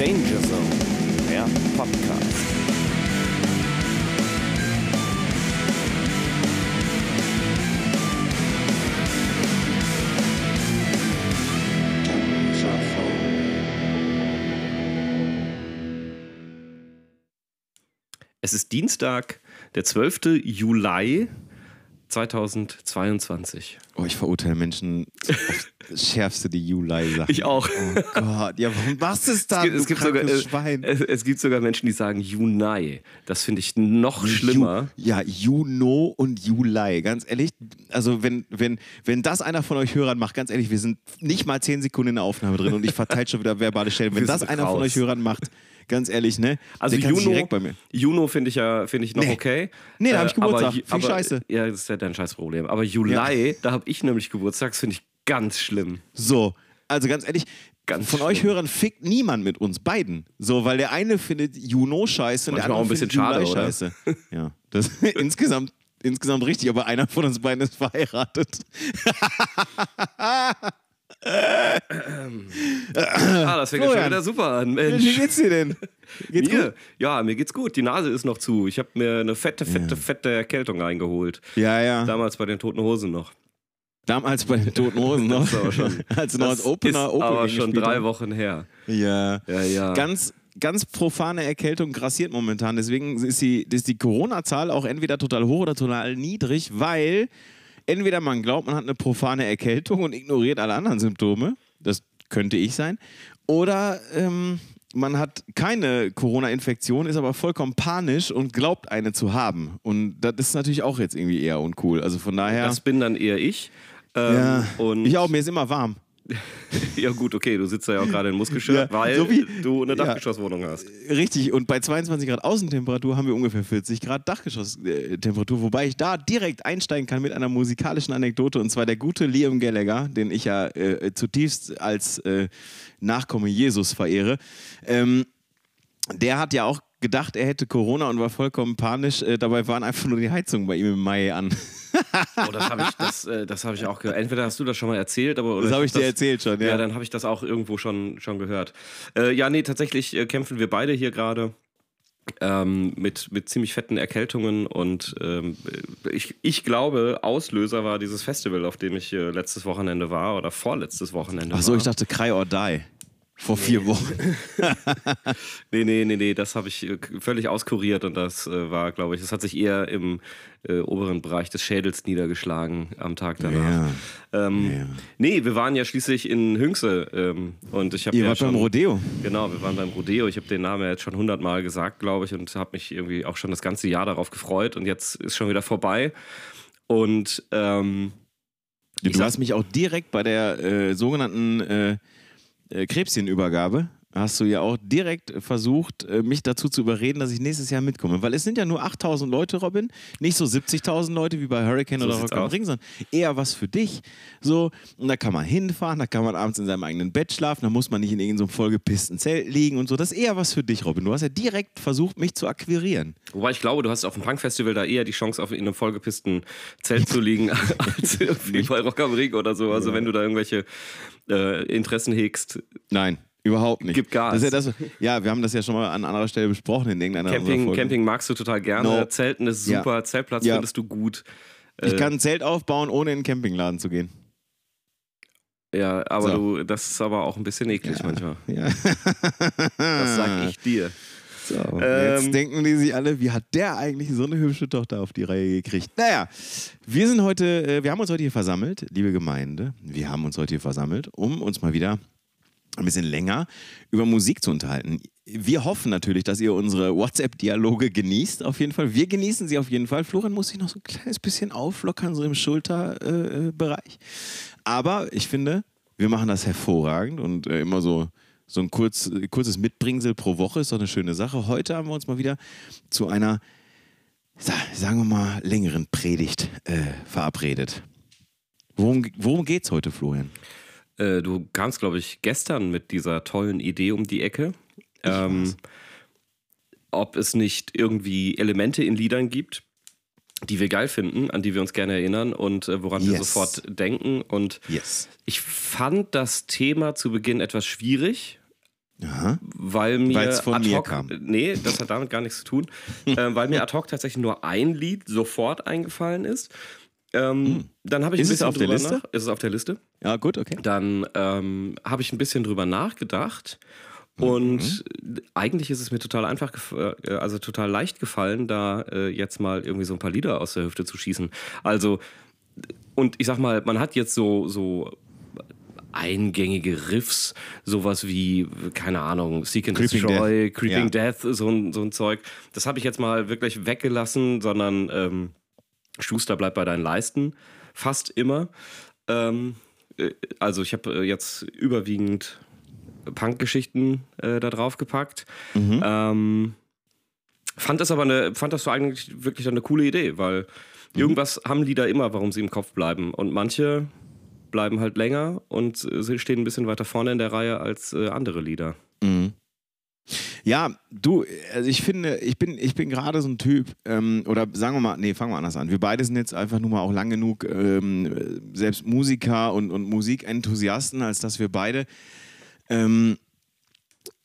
Danger Zone, der Podcast. Es ist Dienstag, der 12. Juli 2022. Oh, ich verurteile Menschen aufs Schärfste, die Juli sagen. Ich auch. Oh Gott, ja, warum machst du es dann? Es gibt, es, gibt sogar, Schwein. Es, es, gibt sogar Menschen, die sagen Juni. Das finde ich noch schlimmer. Ju, ja, Juno und Juli. Ganz ehrlich, also wenn, wenn, wenn das einer von euch Hörern macht, ganz ehrlich, wir sind nicht mal 10 Sekunden in der Aufnahme drin und ich verteile schon wieder verbale Stellen. Wenn das einer raus. von euch Hörern macht, ganz ehrlich, ne? Also Juno, Juno finde ich ja finde ich noch nee. okay. Nee, da habe ich äh, Geburtstag. Aber, aber, Scheiße. Ja, das ist ja dein Scheißproblem. Aber Juli, ja. da habe ich nämlich Geburtstag, finde ich ganz schlimm. So, also ganz ehrlich, Ganz von schlimm. euch Hörern fickt niemand mit uns beiden. So, weil der eine findet Juno scheiße und der andere auch ein bisschen schade, Juli scheiße. Ja, das insgesamt insgesamt richtig, aber einer von uns beiden ist verheiratet. ah, das fängt ja schon wieder super an, Mensch. Wie geht's dir denn? Geht's mir? Gut? Ja, mir geht's gut. Die Nase ist noch zu. Ich habe mir eine fette, fette, ja. fette Erkältung eingeholt. Ja, ja. Damals bei den Toten Hosen noch. Damals bei den Toten Hosen noch. das aber schon, als noch als Opener, ist Opener aber schon drei Wochen her. Ja. Ja, ja. Ganz, ganz profane Erkältung grassiert momentan. Deswegen ist die, ist die Corona-Zahl auch entweder total hoch oder total niedrig, weil entweder man glaubt, man hat eine profane Erkältung und ignoriert alle anderen Symptome. Das könnte ich sein. Oder ähm, man hat keine Corona-Infektion, ist aber vollkommen panisch und glaubt eine zu haben. Und das ist natürlich auch jetzt irgendwie eher uncool. Also von daher. Das bin dann eher ich. Ähm, ja, ich auch, mir ist immer warm. Ja, gut, okay, du sitzt ja auch gerade in Muskelshirt, ja, weil so wie, du eine Dachgeschosswohnung ja, hast. Richtig, und bei 22 Grad Außentemperatur haben wir ungefähr 40 Grad Dachgeschosstemperatur, wobei ich da direkt einsteigen kann mit einer musikalischen Anekdote und zwar der gute Liam Gallagher, den ich ja äh, zutiefst als äh, Nachkomme Jesus verehre. Ähm, der hat ja auch gedacht, er hätte Corona und war vollkommen panisch. Äh, dabei waren einfach nur die Heizungen bei ihm im Mai an. oh, das habe ich, das, äh, das ich auch gehört. Entweder hast du das schon mal erzählt, aber. das habe ich dir das, erzählt schon, ja. Ja, dann habe ich das auch irgendwo schon, schon gehört. Äh, ja, nee, tatsächlich äh, kämpfen wir beide hier gerade. Ähm, mit, mit ziemlich fetten Erkältungen und ähm, ich, ich glaube, Auslöser war dieses Festival, auf dem ich äh, letztes Wochenende war oder vorletztes Wochenende. Ach so, ich dachte Cry or Die. Vor nee. vier Wochen. nee, nee, nee, nee, das habe ich äh, völlig auskuriert und das äh, war, glaube ich, das hat sich eher im äh, oberen Bereich des Schädels niedergeschlagen am Tag danach. Ja. Ähm, ja. Nee, wir waren ja schließlich in Hünxe ähm, und ich habe Ihr ja wart schon, beim Rodeo. Genau, wir waren beim Rodeo. Ich habe den Namen ja jetzt schon hundertmal gesagt, glaube ich, und habe mich irgendwie auch schon das ganze Jahr darauf gefreut und jetzt ist schon wieder vorbei und ähm, Du hast mich auch direkt bei der äh, sogenannten Krebschenübergabe hast du ja auch direkt versucht, äh, mich dazu zu überreden, dass ich nächstes Jahr mitkomme. Weil es sind ja nur 8000 Leute, Robin. Nicht so 70.000 Leute wie bei Hurricane so oder Rock am Ring, sondern eher was für dich. So, und da kann man hinfahren, da kann man abends in seinem eigenen Bett schlafen, da muss man nicht in irgendeinem so vollgepissten Zelt liegen und so. Das ist eher was für dich, Robin. Du hast ja direkt versucht, mich zu akquirieren. Wobei ich glaube, du hast auf dem Punkfestival da eher die Chance, auf in einem vollgepissten Zelt zu liegen, als irgendwie bei Rock am Ring oder so. Also, wenn du da irgendwelche äh, Interessen hegst. Nein. Überhaupt nicht. Gibt Gas. Das ja, das, ja, wir haben das ja schon mal an anderer Stelle besprochen in irgendeiner Camping, Camping magst du total gerne. No. Zelten ist super. Ja. Zeltplatz ja. findest du gut. Ich äh, kann ein Zelt aufbauen, ohne in einen Campingladen zu gehen. Ja, aber so. du, das ist aber auch ein bisschen eklig ja. manchmal. Ja. das sag ich dir. So, ähm, jetzt denken die sich alle, wie hat der eigentlich so eine hübsche Tochter auf die Reihe gekriegt? Naja, wir sind heute, äh, wir haben uns heute hier versammelt, liebe Gemeinde, wir haben uns heute hier versammelt, um uns mal wieder ein bisschen länger über Musik zu unterhalten. Wir hoffen natürlich, dass ihr unsere WhatsApp-Dialoge genießt, auf jeden Fall. Wir genießen sie auf jeden Fall. Florian muss sich noch so ein kleines bisschen auflockern, so im Schulterbereich. Äh, Aber ich finde, wir machen das hervorragend und äh, immer so, so ein kurz, kurzes Mitbringsel pro Woche ist doch eine schöne Sache. Heute haben wir uns mal wieder zu einer, sagen wir mal, längeren Predigt äh, verabredet. Worum, worum es heute, Florian? Äh, du kamst, glaube ich, gestern mit dieser tollen Idee um die Ecke. Ähm, ob es nicht irgendwie Elemente in Liedern gibt, die wir geil finden, an die wir uns gerne erinnern und äh, woran yes. wir sofort denken. Und yes. ich fand das Thema zu Beginn etwas schwierig. Aha. Weil mir von ad hoc, mir kam. Nee, das hat damit gar nichts zu tun. äh, weil mir ad hoc tatsächlich nur ein Lied sofort eingefallen ist. Ähm, hm. Dann habe ich ist ein bisschen es auf der Liste? Nach, ist es auf der Liste? Ja, gut, okay. Dann ähm, habe ich ein bisschen drüber nachgedacht. Und mhm. eigentlich ist es mir total einfach, äh, also total leicht gefallen, da äh, jetzt mal irgendwie so ein paar Lieder aus der Hüfte zu schießen. Also, und ich sag mal, man hat jetzt so, so eingängige Riffs, sowas wie, keine Ahnung, Seek and Creeping Destroy, Death. Creeping ja. Death, so ein, so ein Zeug. Das habe ich jetzt mal wirklich weggelassen, sondern ähm, Schuster bleibt bei deinen Leisten, fast immer. Ähm, äh, also ich habe äh, jetzt überwiegend Punk-Geschichten äh, da drauf gepackt. Mhm. Ähm, fand das aber eine, fand das so eigentlich wirklich eine coole Idee, weil mhm. irgendwas haben die da immer, warum sie im Kopf bleiben. Und manche bleiben halt länger und äh, stehen ein bisschen weiter vorne in der Reihe als äh, andere Lieder. Mhm. Ja, du, also ich finde, ich bin, ich bin gerade so ein Typ, ähm, oder sagen wir mal, nee, fangen wir anders an. Wir beide sind jetzt einfach nur mal auch lang genug ähm, selbst Musiker und, und Musikenthusiasten, als dass wir beide ähm,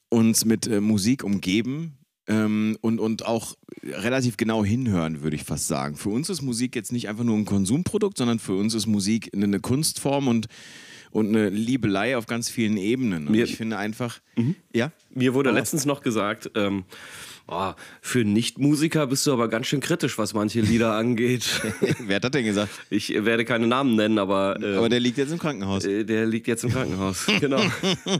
uns mit äh, Musik umgeben ähm, und, und auch relativ genau hinhören, würde ich fast sagen. Für uns ist Musik jetzt nicht einfach nur ein Konsumprodukt, sondern für uns ist Musik eine Kunstform und, und eine Liebelei auf ganz vielen Ebenen. Und Mir, ich finde einfach, mhm. ja. Mir wurde letztens noch gesagt, ähm, oh, für Nichtmusiker bist du aber ganz schön kritisch, was manche Lieder angeht. Wer hat das denn gesagt? Ich werde keine Namen nennen, aber. Äh, aber der liegt jetzt im Krankenhaus. Äh, der liegt jetzt im Krankenhaus, genau.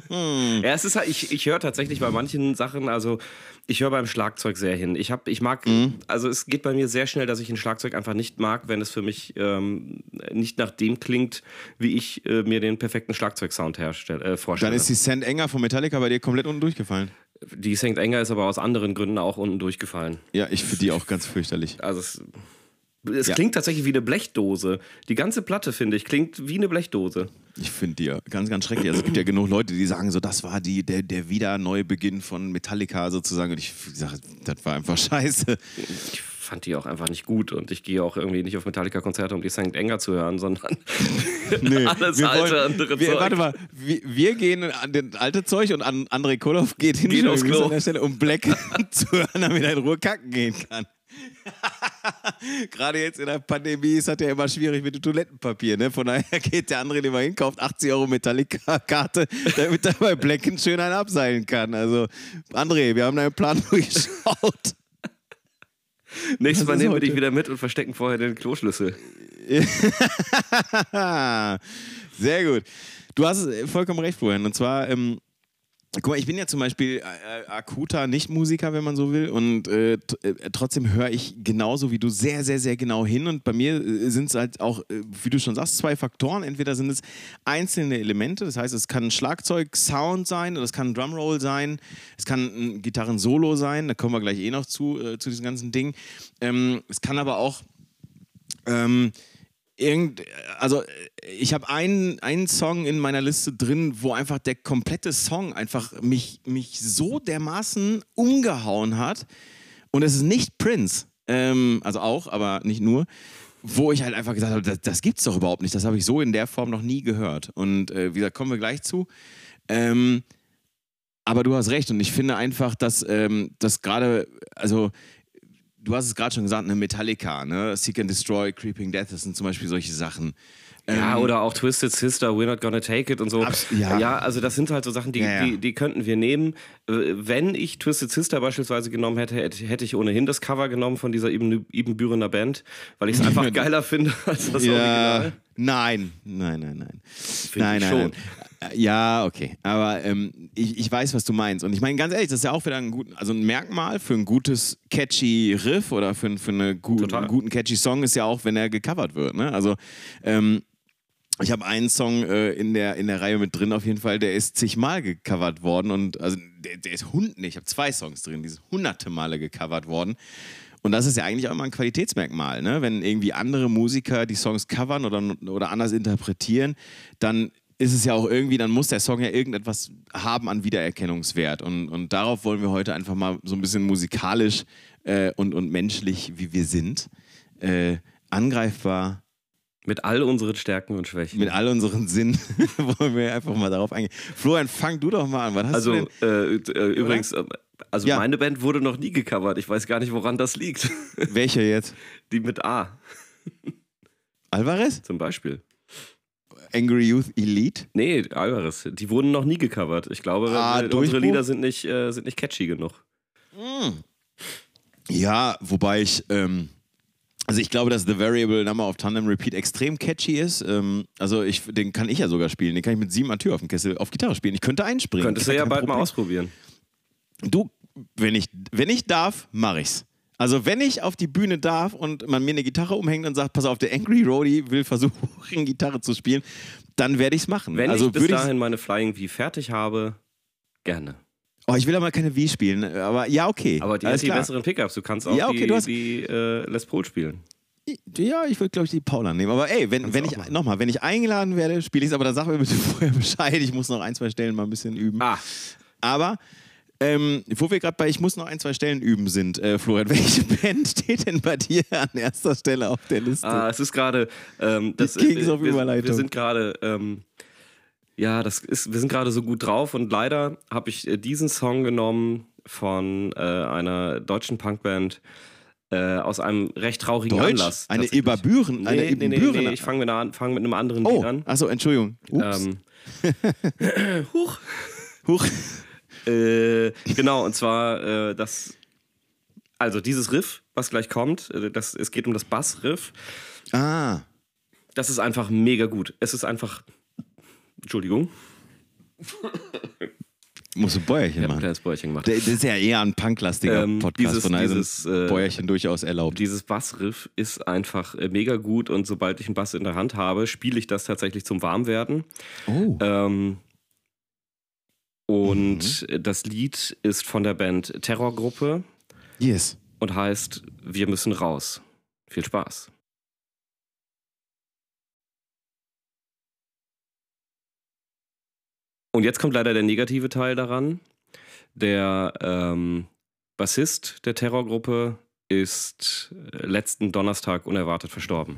ja, es ist halt, ich, ich höre tatsächlich bei manchen Sachen, also ich höre beim Schlagzeug sehr hin. Ich, hab, ich mag, mhm. also es geht bei mir sehr schnell, dass ich ein Schlagzeug einfach nicht mag, wenn es für mich ähm, nicht nach dem klingt, wie ich äh, mir den perfekten Schlagzeugsound herstelle, äh, vorstelle. Dann ist die Sand Enger von Metallica bei dir komplett unten durchgefallen. Die St. Enger ist aber aus anderen Gründen auch unten durchgefallen. Ja, ich finde die auch ganz fürchterlich. Also es, es ja. klingt tatsächlich wie eine Blechdose. Die ganze Platte, finde ich, klingt wie eine Blechdose. Ich finde die ja ganz, ganz schrecklich. Also es gibt ja genug Leute, die sagen so, das war die, der, der Wiederneubeginn von Metallica sozusagen. Und ich sage, das war einfach scheiße. Ich fand die auch einfach nicht gut und ich gehe auch irgendwie nicht auf Metallica-Konzerte, um die St. Enger zu hören, sondern nee, alles wir alte, wollen, andere wir, Zeug. Warte mal, wir, wir, gehen an den alte Zeug und an André Koloff geht hin geht aufs Klo. an der Stelle, um Black zu hören, damit er in Ruhe kacken gehen kann. Gerade jetzt in der Pandemie ist das ja immer schwierig mit dem Toilettenpapier. Ne? Von daher geht der andere immer hin, kauft 80 Euro Metallica-Karte, damit er bei Blacken schön einen abseilen kann. Also, André, wir haben deinen Plan durchgeschaut. Nächstes Mal nehmen wir dich wieder mit und verstecken vorher den Kloschlüssel. Sehr gut. Du hast vollkommen recht, Florian. Und zwar, ähm, Guck mal, ich bin ja zum Beispiel äh, äh akuter Nicht-Musiker, wenn man so will, und äh, äh, trotzdem höre ich genauso wie du sehr, sehr, sehr genau hin. Und bei mir sind es halt auch, wie du schon sagst, zwei Faktoren. Entweder sind es einzelne Elemente, das heißt, es kann ein Schlagzeug-Sound sein oder es kann ein Drumroll sein, es kann ein Gitarren-Solo sein, da kommen wir gleich eh noch zu, zu diesem ganzen Ding. Ähm, es kann aber auch. Ähm, irgend, also ich habe einen, einen Song in meiner Liste drin, wo einfach der komplette Song einfach mich, mich so dermaßen umgehauen hat. Und es ist nicht Prince, ähm, also auch, aber nicht nur, wo ich halt einfach gesagt habe, das, das gibt's doch überhaupt nicht. Das habe ich so in der Form noch nie gehört. Und äh, wie gesagt, kommen wir gleich zu. Ähm, aber du hast recht und ich finde einfach, dass ähm, das gerade, also du hast es gerade schon gesagt, eine Metallica, ne? Seek and Destroy, Creeping Death, das sind zum Beispiel solche Sachen. Ja, ähm, oder auch Twisted Sister, We're Not Gonna Take It und so. Ja. ja, also das sind halt so Sachen, die, ja, ja. die, die könnten wir nehmen. Wenn ich Twisted Sister beispielsweise genommen hätte, hätte ich ohnehin das Cover genommen von dieser Ibn Bürener Band, weil ich es einfach geiler finde als das. Original. Nein, nein, nein, nein. Find nein, nein, schon. nein. Ja, okay. Aber ähm, ich, ich weiß, was du meinst. Und ich meine, ganz ehrlich, das ist ja auch wieder ein, gut, also ein Merkmal für ein gutes, catchy Riff oder für, für eine gu einen guten, catchy Song ist ja auch, wenn er gecovert wird. Ne? Also, ähm, ich habe einen Song äh, in, der, in der Reihe mit drin, auf jeden Fall, der ist zigmal gecovert worden. Und also der, der ist hund, nee, ich habe zwei Songs drin, die sind hunderte Male gecovert worden. Und das ist ja eigentlich auch immer ein Qualitätsmerkmal, ne? Wenn irgendwie andere Musiker die Songs covern oder, oder anders interpretieren, dann ist es ja auch irgendwie, dann muss der Song ja irgendetwas haben an Wiedererkennungswert. Und, und darauf wollen wir heute einfach mal so ein bisschen musikalisch äh, und, und menschlich, wie wir sind, äh, angreifbar Mit all unseren Stärken und Schwächen. Mit all unseren Sinn wollen wir einfach mal darauf eingehen. Florian, fang du doch mal an. Was hast also, du denn? Äh, äh, übrigens, also ja. meine Band wurde noch nie gecovert. Ich weiß gar nicht, woran das liegt. Welche jetzt? Die mit A. Alvarez? Zum Beispiel. Angry Youth Elite? Nee, Alvarez. Die wurden noch nie gecovert. Ich glaube, ah, unsere Lieder sind nicht, äh, sind nicht catchy genug. Mm. Ja, wobei ich. Ähm also ich glaube, dass The Variable Number of Tandem Repeat extrem catchy ist. Ähm, also ich, den kann ich ja sogar spielen. Den kann ich mit sieben Atür auf dem Kessel auf Gitarre spielen. Ich könnte einspringen. Könntest du ja bald Problem. mal ausprobieren. Du, wenn ich, wenn ich darf, mache ich's. Also wenn ich auf die Bühne darf und man mir eine Gitarre umhängt und sagt, pass auf, der Angry Roadie will versuchen, Gitarre zu spielen, dann werde ich's machen. Wenn also ich bis dahin meine Flying V fertig habe, gerne. Oh, ich will aber keine Wii spielen, aber ja, okay. Aber die hat die besseren Pickups. Du kannst auch ja, okay, die, hast... die äh, Les Paul spielen. Ja, ich würde, glaube ich, die Paula nehmen. Aber ey, wenn, wenn ich, nochmal, wenn ich eingeladen werde, spiele ich es, aber dann sag mir bitte vorher Bescheid. Ich muss noch ein, zwei Stellen mal ein bisschen üben. Ah. Aber, ähm, wo wir gerade bei Ich muss noch ein, zwei Stellen üben sind, äh, Florian, welche Band steht denn bei dir an erster Stelle auf der Liste? Ah, es ist gerade, ähm, das ist, wir, wir, wir sind gerade, ähm, ja, das ist, wir sind gerade so gut drauf und leider habe ich äh, diesen Song genommen von äh, einer deutschen Punkband äh, aus einem recht traurigen Deutsch? Anlass. Eine Ibabüren? Nee, eine nee, nee, nee, nee, ich fange mit, fang mit einem anderen oh. Lied an. Achso, Entschuldigung. Ähm, Huch. Huch. Äh, genau, und zwar äh, das, also dieses Riff, was gleich kommt, äh, das, es geht um das Bassriff. Ah. Das ist einfach mega gut. Es ist einfach Entschuldigung. Muss ein Bäuerchen ja, machen. ein kleines Bäuerchen gemacht. Das ist ja eher ein punklastiger ähm, Podcast, dieses, von daher dieses, äh, Bäuerchen durchaus erlaubt. Dieses Bassriff ist einfach äh, mega gut und sobald ich einen Bass in der Hand habe, spiele ich das tatsächlich zum Warmwerden. Oh. Ähm, und mhm. das Lied ist von der Band Terrorgruppe. Yes. Und heißt Wir müssen raus. Viel Spaß. Und jetzt kommt leider der negative Teil daran. Der ähm, Bassist der Terrorgruppe ist äh, letzten Donnerstag unerwartet verstorben.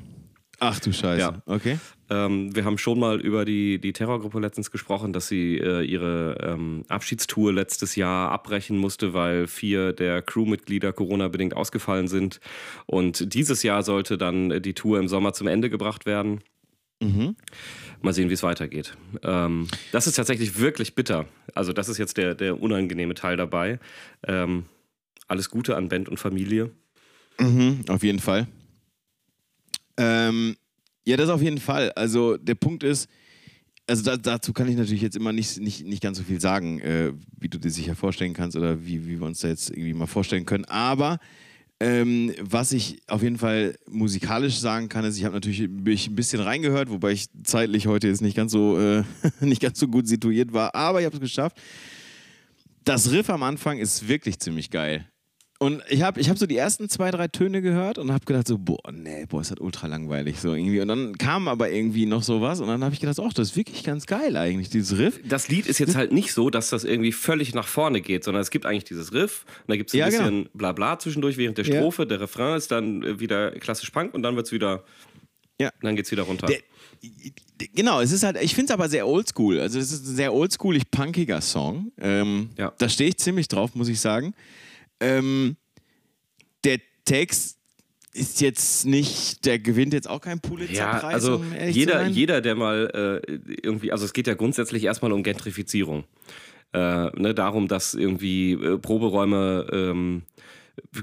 Ach du Scheiße. Ja. Okay. Ähm, wir haben schon mal über die, die Terrorgruppe letztens gesprochen, dass sie äh, ihre ähm, Abschiedstour letztes Jahr abbrechen musste, weil vier der Crewmitglieder Corona-bedingt ausgefallen sind. Und dieses Jahr sollte dann die Tour im Sommer zum Ende gebracht werden. Mhm. Mal sehen, wie es weitergeht. Ähm, das ist tatsächlich wirklich bitter. Also, das ist jetzt der, der unangenehme Teil dabei. Ähm, alles Gute an Band und Familie. Mhm, auf jeden Fall. Ähm, ja, das auf jeden Fall. Also, der Punkt ist, also da, dazu kann ich natürlich jetzt immer nicht, nicht, nicht ganz so viel sagen, äh, wie du dir sicher vorstellen kannst oder wie, wie wir uns da jetzt irgendwie mal vorstellen können. Aber ähm, was ich auf jeden Fall musikalisch sagen kann, ist, ich habe natürlich mich ein bisschen reingehört, wobei ich zeitlich heute jetzt nicht ganz so, äh, nicht ganz so gut situiert war, aber ich habe es geschafft. Das Riff am Anfang ist wirklich ziemlich geil. Und ich habe ich hab so die ersten zwei, drei Töne gehört und habe gedacht so, boah, nee, boah, ist das ultra langweilig so irgendwie. Und dann kam aber irgendwie noch sowas und dann habe ich gedacht, ach, das ist wirklich ganz geil eigentlich, dieses Riff. Das Lied ist jetzt halt nicht so, dass das irgendwie völlig nach vorne geht, sondern es gibt eigentlich dieses Riff und da gibt es ein ja, bisschen genau. Blabla zwischendurch während der Strophe. Ja. Der Refrain ist dann wieder klassisch Punk und dann wird es wieder, ja. dann geht es wieder runter. Der, genau, es ist halt, ich finde es aber sehr oldschool. Also es ist ein sehr oldschoolig punkiger Song. Ähm, ja. Da stehe ich ziemlich drauf, muss ich sagen. Ähm, der Text ist jetzt nicht, der gewinnt jetzt auch keinen Pulitzerpreis. Ja, also um jeder, jeder, der mal äh, irgendwie, also es geht ja grundsätzlich erstmal um Gentrifizierung. Äh, ne, darum, dass irgendwie äh, Proberäume ähm,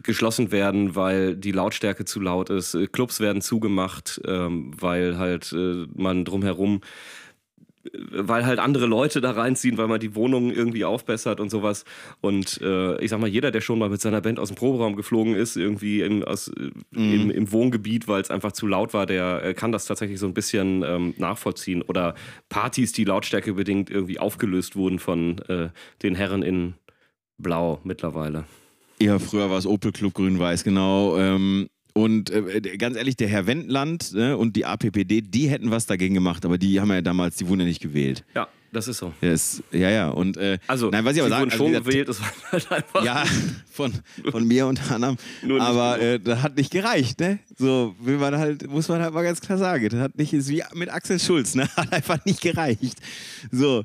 geschlossen werden, weil die Lautstärke zu laut ist. Clubs werden zugemacht, ähm, weil halt äh, man drumherum weil halt andere Leute da reinziehen, weil man die Wohnung irgendwie aufbessert und sowas. Und äh, ich sag mal, jeder, der schon mal mit seiner Band aus dem Proberaum geflogen ist, irgendwie in, aus, äh, mhm. im, im, Wohngebiet, weil es einfach zu laut war, der äh, kann das tatsächlich so ein bisschen ähm, nachvollziehen. Oder Partys, die lautstärkebedingt irgendwie aufgelöst wurden von äh, den Herren in Blau mittlerweile. Ja, früher war es Opel Club Grün-Weiß, genau. Ähm, und äh, ganz ehrlich, der Herr Wendland ne, und die APPD, die hätten was dagegen gemacht, aber die haben ja damals, die wurden ja nicht gewählt. Ja. Das ist so. Ist, ja, ja. Und, äh, also, nein, was ich aber sagen, also, schon gewählt, das war halt einfach. Ja, von, von mir unter anderem. aber äh, das hat nicht gereicht, ne? So, will man halt, muss man halt mal ganz klar sagen. Das hat nicht, ist wie mit Axel Schulz, ne? Hat einfach nicht gereicht. So.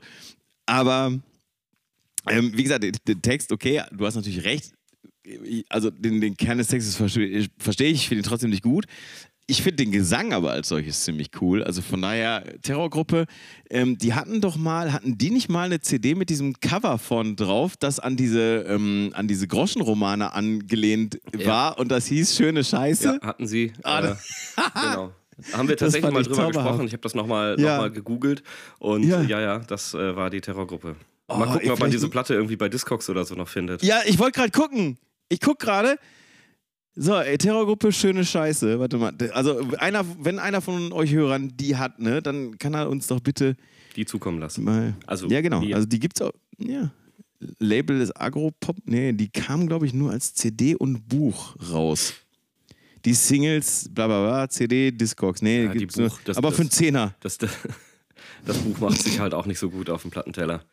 Aber, ähm, wie gesagt, der Text, okay, du hast natürlich recht. Also, den, den Kern des Textes verstehe versteh ich, finde ihn trotzdem nicht gut ich finde den Gesang aber als solches ziemlich cool. Also von daher, Terrorgruppe, ähm, die hatten doch mal, hatten die nicht mal eine CD mit diesem Cover von drauf, das an diese, ähm, an diese Groschenromane angelehnt ja. war und das hieß Schöne Scheiße? Ja, hatten sie. Ah, äh, genau. Haben wir tatsächlich mal drüber zauberhaft. gesprochen. Ich habe das nochmal ja. noch mal gegoogelt und ja, ja, ja das äh, war die Terrorgruppe. Mal oh, gucken, ob man diese Platte irgendwie bei Discogs oder so noch findet. Ja, ich wollte gerade gucken. Ich gucke gerade. So, ey, Terrorgruppe, schöne Scheiße. Warte mal. Also, einer, wenn einer von euch Hörern die hat, ne, dann kann er uns doch bitte. Die zukommen lassen. Mal, also, ja, genau. Die, also, die gibt's auch. Ja. Label des Agropop. Nee, die kam, glaube ich, nur als CD und Buch raus. Die Singles, bla bla bla, CD, Discogs. Nee, ja, gibt's Buch, nur, das, aber das, für einen Zehner. Das, das, das Buch macht sich halt auch nicht so gut auf dem Plattenteller.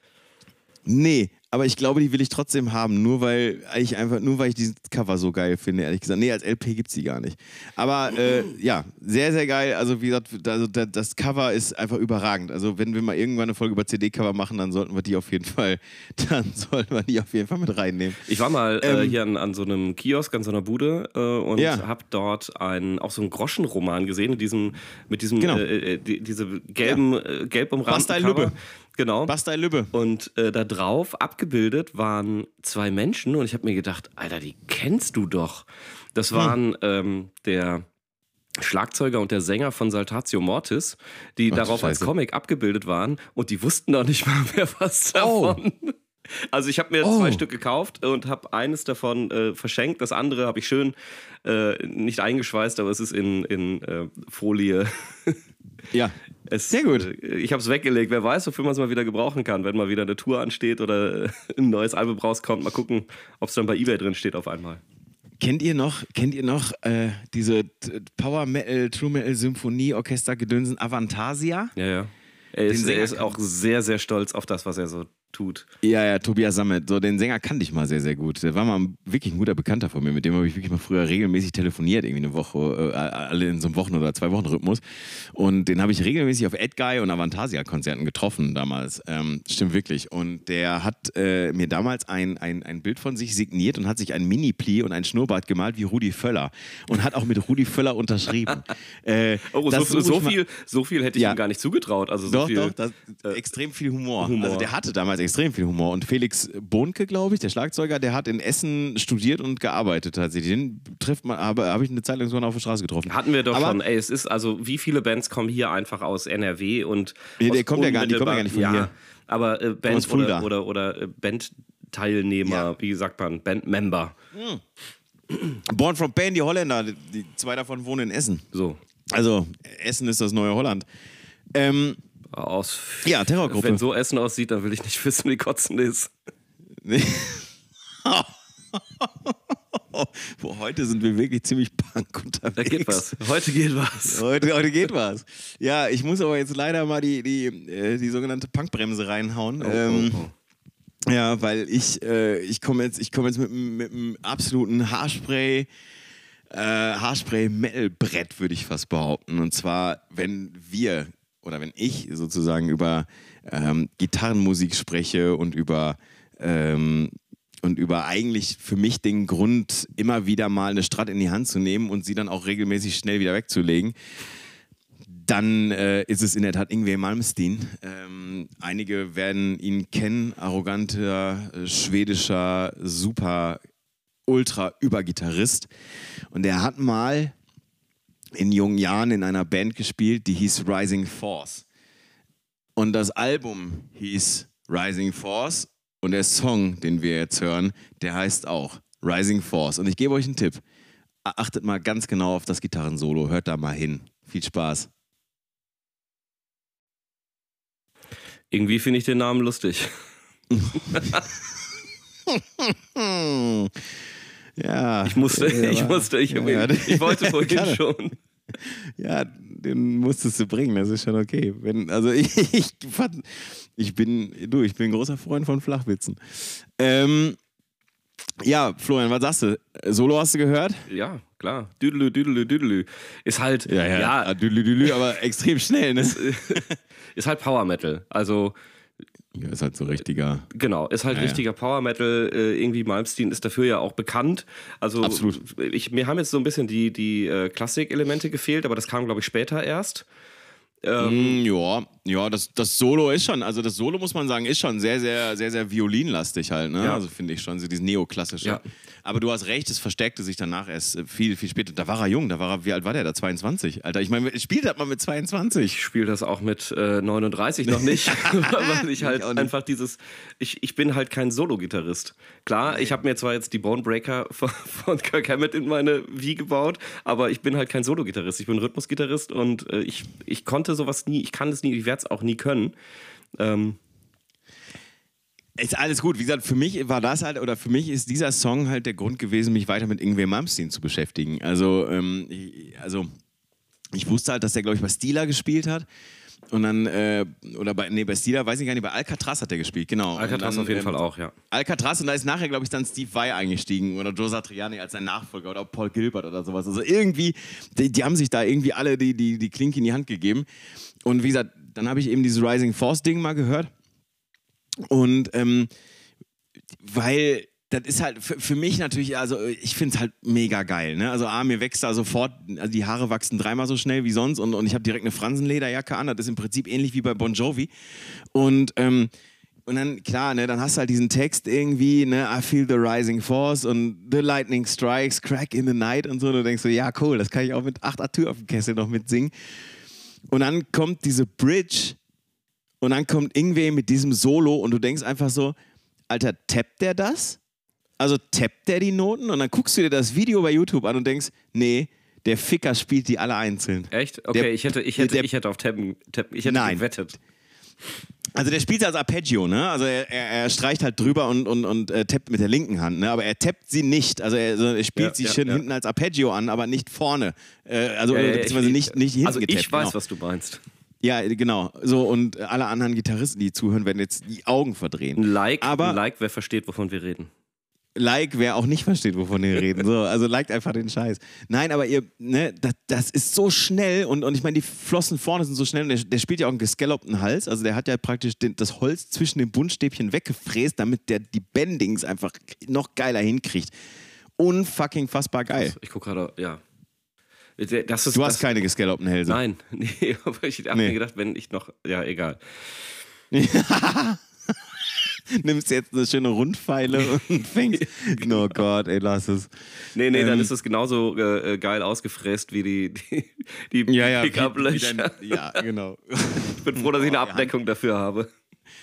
Nee, aber ich glaube, die will ich trotzdem haben, nur weil ich einfach, nur weil ich dieses Cover so geil finde, ehrlich gesagt. Nee, als LP gibt es die gar nicht. Aber äh, ja, sehr, sehr geil. Also, wie gesagt, also, das Cover ist einfach überragend. Also, wenn wir mal irgendwann eine Folge über CD-Cover machen, dann sollten wir die auf jeden Fall, dann sollten wir die auf jeden Fall mit reinnehmen. Ich war mal äh, ähm, äh, hier an, an, so einem Kiosk, an so einer Bude äh, und ja. habe dort einen, auch so einen Groschenroman gesehen, mit diesem, mit diesem, genau. Äh, äh, die, diese gelben, ja. gelb umrahmten Cover. Genau. Bastei Lübbe. Und äh, da drauf abgebildet waren zwei Menschen und ich habe mir gedacht, Alter, die kennst du doch. Das hm. waren hm. ähm, der Schlagzeuger und der Sänger von Saltatio Mortis, die Ach, darauf als Comic abgebildet waren und die wussten noch nicht mal mehr was oh. davon. Oh. Also ich habe mir oh. zwei Stück gekauft und habe eines davon äh, verschenkt. Das andere habe ich schön äh, nicht eingeschweißt, aber es ist in, in äh, Folie ja. Es, Sehr gut. Äh, ich habe es weggelegt. Wer weiß, wofür man es mal wieder gebrauchen kann, wenn mal wieder eine Tour ansteht oder äh, ein neues Album rauskommt. Mal gucken, ob es dann bei eBay drin steht auf einmal. Kennt ihr noch, kennt ihr noch äh, diese Power Metal, True Metal Symphonie Orchester Gedönsen Avantasia? Ja, ja. Er ist, er ist auch sehr, sehr stolz auf das, was er so tut. Ja, ja, Tobias Sammet. So, den Sänger kannte ich mal sehr, sehr gut. Der war mal wirklich ein guter Bekannter von mir. Mit dem habe ich wirklich mal früher regelmäßig telefoniert, irgendwie eine Woche, äh, alle in so einem Wochen- oder zwei Wochen Rhythmus. Und den habe ich regelmäßig auf Edguy und Avantasia-Konzerten getroffen damals. Ähm, stimmt wirklich. Und der hat äh, mir damals ein, ein, ein Bild von sich signiert und hat sich ein Mini-Pli und ein Schnurrbart gemalt wie Rudi Völler. Und hat auch mit Rudi Völler unterschrieben. äh, oh, so, so, viel, so viel hätte ich ja. ihm gar nicht zugetraut. Also so doch, viel, doch, das, äh, extrem viel Humor. Humor. Also der hatte damals extrem viel Humor. Und Felix Bohnke, glaube ich, der Schlagzeuger, der hat in Essen studiert und gearbeitet tatsächlich. Den trifft man, habe, habe ich eine Zeit lang sogar auf der Straße getroffen. Hatten wir doch Aber, schon. Ey, es ist also, wie viele Bands kommen hier einfach aus NRW und. Nee, der kommt ja gar, die kommen ja gar nicht von ja, hier. Aber äh, Bands oder, oder, oder äh, Bandteilnehmer, ja. wie sagt man, Bandmember. Hm. Born from Pain, die Holländer, die zwei davon wohnen in Essen. So. Also, Essen ist das neue Holland. Ähm, aus. Ja, Terrorgruppe. Wenn so Essen aussieht, dann will ich nicht wissen, wie kotzen ist. Nee. Boah, heute sind wir wirklich ziemlich punk unterwegs. Da geht was. Heute geht was. Heute, heute geht was. Ja, ich muss aber jetzt leider mal die, die, äh, die sogenannte Punkbremse reinhauen. Oh, ähm, oh, oh. Ja, weil ich, äh, ich komme jetzt, komm jetzt mit, mit einem absoluten Haarspray. Äh, Haarspray-Metal-Brett, würde ich fast behaupten. Und zwar, wenn wir oder wenn ich sozusagen über ähm, Gitarrenmusik spreche und über ähm, und über eigentlich für mich den Grund, immer wieder mal eine Strat in die Hand zu nehmen und sie dann auch regelmäßig schnell wieder wegzulegen, dann äh, ist es in der Tat Ingwe Malmsteen. Ähm, einige werden ihn kennen, arroganter, äh, schwedischer, super, ultra Übergitarrist. Und er hat mal in jungen Jahren in einer Band gespielt, die hieß Rising Force. Und das Album hieß Rising Force und der Song, den wir jetzt hören, der heißt auch Rising Force. Und ich gebe euch einen Tipp. Achtet mal ganz genau auf das Gitarrensolo. Hört da mal hin. Viel Spaß. Irgendwie finde ich den Namen lustig. ja. Ich musste, ich musste, ich, ja, ich wollte vorhin schon. Ja, den musstest du bringen, das ist schon okay. Wenn, also ich, ich, ich bin, du, ich bin ein großer Freund von Flachwitzen. Ähm, ja, Florian, was sagst du? Solo hast du gehört? Ja, klar. Düdelü, düdelü, düdelü. Ist halt, ja, ja, ja. Düdelü, düdelü, aber extrem schnell, ne? ist halt Power Metal. Also ja, ist halt so richtiger. Genau, ist halt ja, richtiger Power Metal. Äh, irgendwie Malmsteen ist dafür ja auch bekannt. Also Absolut. Ich, mir haben jetzt so ein bisschen die, die äh, Klassik-Elemente gefehlt, aber das kam, glaube ich, später erst. Ähm, mm, ja, ja, das, das Solo ist schon, also das Solo muss man sagen, ist schon sehr, sehr, sehr, sehr violinlastig halt, ne? Ja. Also finde ich schon, so dieses Neoklassische. Ja. Aber du hast recht, es verstärkte sich danach erst äh, viel, viel später. Da war er jung, da war er, wie alt war der da? 22? Alter, ich meine, spielt hat man mit 22. Ich spiele das auch mit äh, 39 noch nicht, weil ich halt ich einfach dieses, ich, ich bin halt kein Solo-Gitarrist. Klar, ich habe mir zwar jetzt die Bonebreaker von, von Kirk Hammett in meine Wie gebaut, aber ich bin halt kein Solo-Gitarrist. Ich bin Rhythmus-Gitarrist und äh, ich, ich konnte sowas nie, ich kann es nie, ich werde es auch nie können. Ähm, ist alles gut. Wie gesagt, für mich war das halt, oder für mich ist dieser Song halt der Grund gewesen, mich weiter mit Ingwer Malmsteen zu beschäftigen. Also, ähm, ich, also ich wusste halt, dass der, glaube ich, bei Stila gespielt hat. Und dann, äh, oder bei, nee, bei Stila, weiß ich gar nicht, bei Alcatraz hat er gespielt, genau. Alcatraz dann, auf jeden ähm, Fall auch, ja. Alcatraz und da ist nachher, glaube ich, dann Steve Vai eingestiegen oder Joe Satriani als sein Nachfolger oder Paul Gilbert oder sowas. Also irgendwie, die, die haben sich da irgendwie alle die, die, die Klinke in die Hand gegeben. Und wie gesagt, dann habe ich eben dieses Rising Force Ding mal gehört. Und ähm, weil das ist halt für, für, mich natürlich, also ich finde es halt mega geil. Ne? Also A, mir wächst da sofort, also die Haare wachsen dreimal so schnell wie sonst und, und ich habe direkt eine Fransenlederjacke an. Das ist im Prinzip ähnlich wie bei Bon Jovi. Und, ähm, und dann, klar, ne, dann hast du halt diesen Text irgendwie, ne, I feel the rising force und the lightning strikes, crack in the night und so. Und du denkst so, ja, cool, das kann ich auch mit acht Atür auf dem Kessel noch mitsingen. Und dann kommt diese Bridge und dann kommt Ingwe mit diesem Solo und du denkst einfach so, Alter, tappt der das? Also tappt der die Noten? Und dann guckst du dir das Video bei YouTube an und denkst, nee, der Ficker spielt die alle einzeln. Echt? Okay, der, ich, hätte, ich, hätte, der, ich hätte auf Tappen, Tappen ich hätte nein. gewettet. Also der spielt als Arpeggio, ne? Also er, er, er, streicht halt drüber und, und, und äh, tappt mit der linken Hand, ne? Aber er tappt sie nicht. Also er, also er spielt ja, sie ja, schön ja. hinten als Arpeggio an, aber nicht vorne. Äh, also beziehungsweise nicht, nicht hinten Also ich weiß, genau. was du meinst. Ja, genau. So, und alle anderen Gitarristen, die zuhören, werden jetzt die Augen verdrehen. Ein Like, Aber ein Like, wer versteht, wovon wir reden. Like, wer auch nicht versteht, wovon wir reden. So, also liked einfach den Scheiß. Nein, aber ihr, ne, das, das ist so schnell und, und ich meine, die Flossen vorne sind so schnell und der, der spielt ja auch einen gescallopten Hals. Also der hat ja praktisch den, das Holz zwischen den Buntstäbchen weggefräst, damit der die Bendings einfach noch geiler hinkriegt. Unfucking fassbar geil. Ich gucke gerade, ja, das ist, du hast das, keine gescallopten Hälse. Nein, nee, aber ich habe nee. mir gedacht, wenn ich noch, ja, egal. Nimmst jetzt eine schöne Rundpfeile und fängst. genau. Oh Gott, ey, lass es. Nee, nee, ähm, dann ist es genauso äh, äh, geil ausgefräst wie die, die, die ja, ja, Pickup-Löcher. Ja, genau. ich bin froh, dass ich eine Abdeckung dafür habe.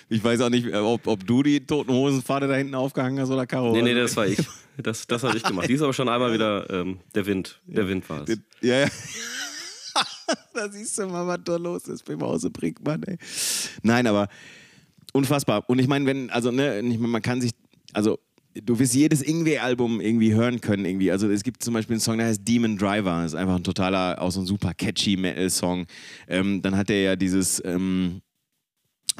Ich weiß auch nicht, ob, ob du die toten Hosenpfade da hinten aufgehangen hast oder Caro. Nee, nee, das war ich. Das, das habe ich gemacht. Die ist aber schon einmal wieder ähm, der Wind. Der Wind war es. Ja, ja. da siehst du mal, was da los ist beim Hause Brinkmann, ey. Nein, aber unfassbar. Und ich meine, wenn, also, ne, man kann sich, also, du wirst jedes Ingwe-Album irgendwie hören können, irgendwie. Also, es gibt zum Beispiel einen Song, der heißt Demon Driver. Das ist einfach ein totaler, auch so ein super catchy Metal-Song. Ähm, dann hat er ja dieses, ähm,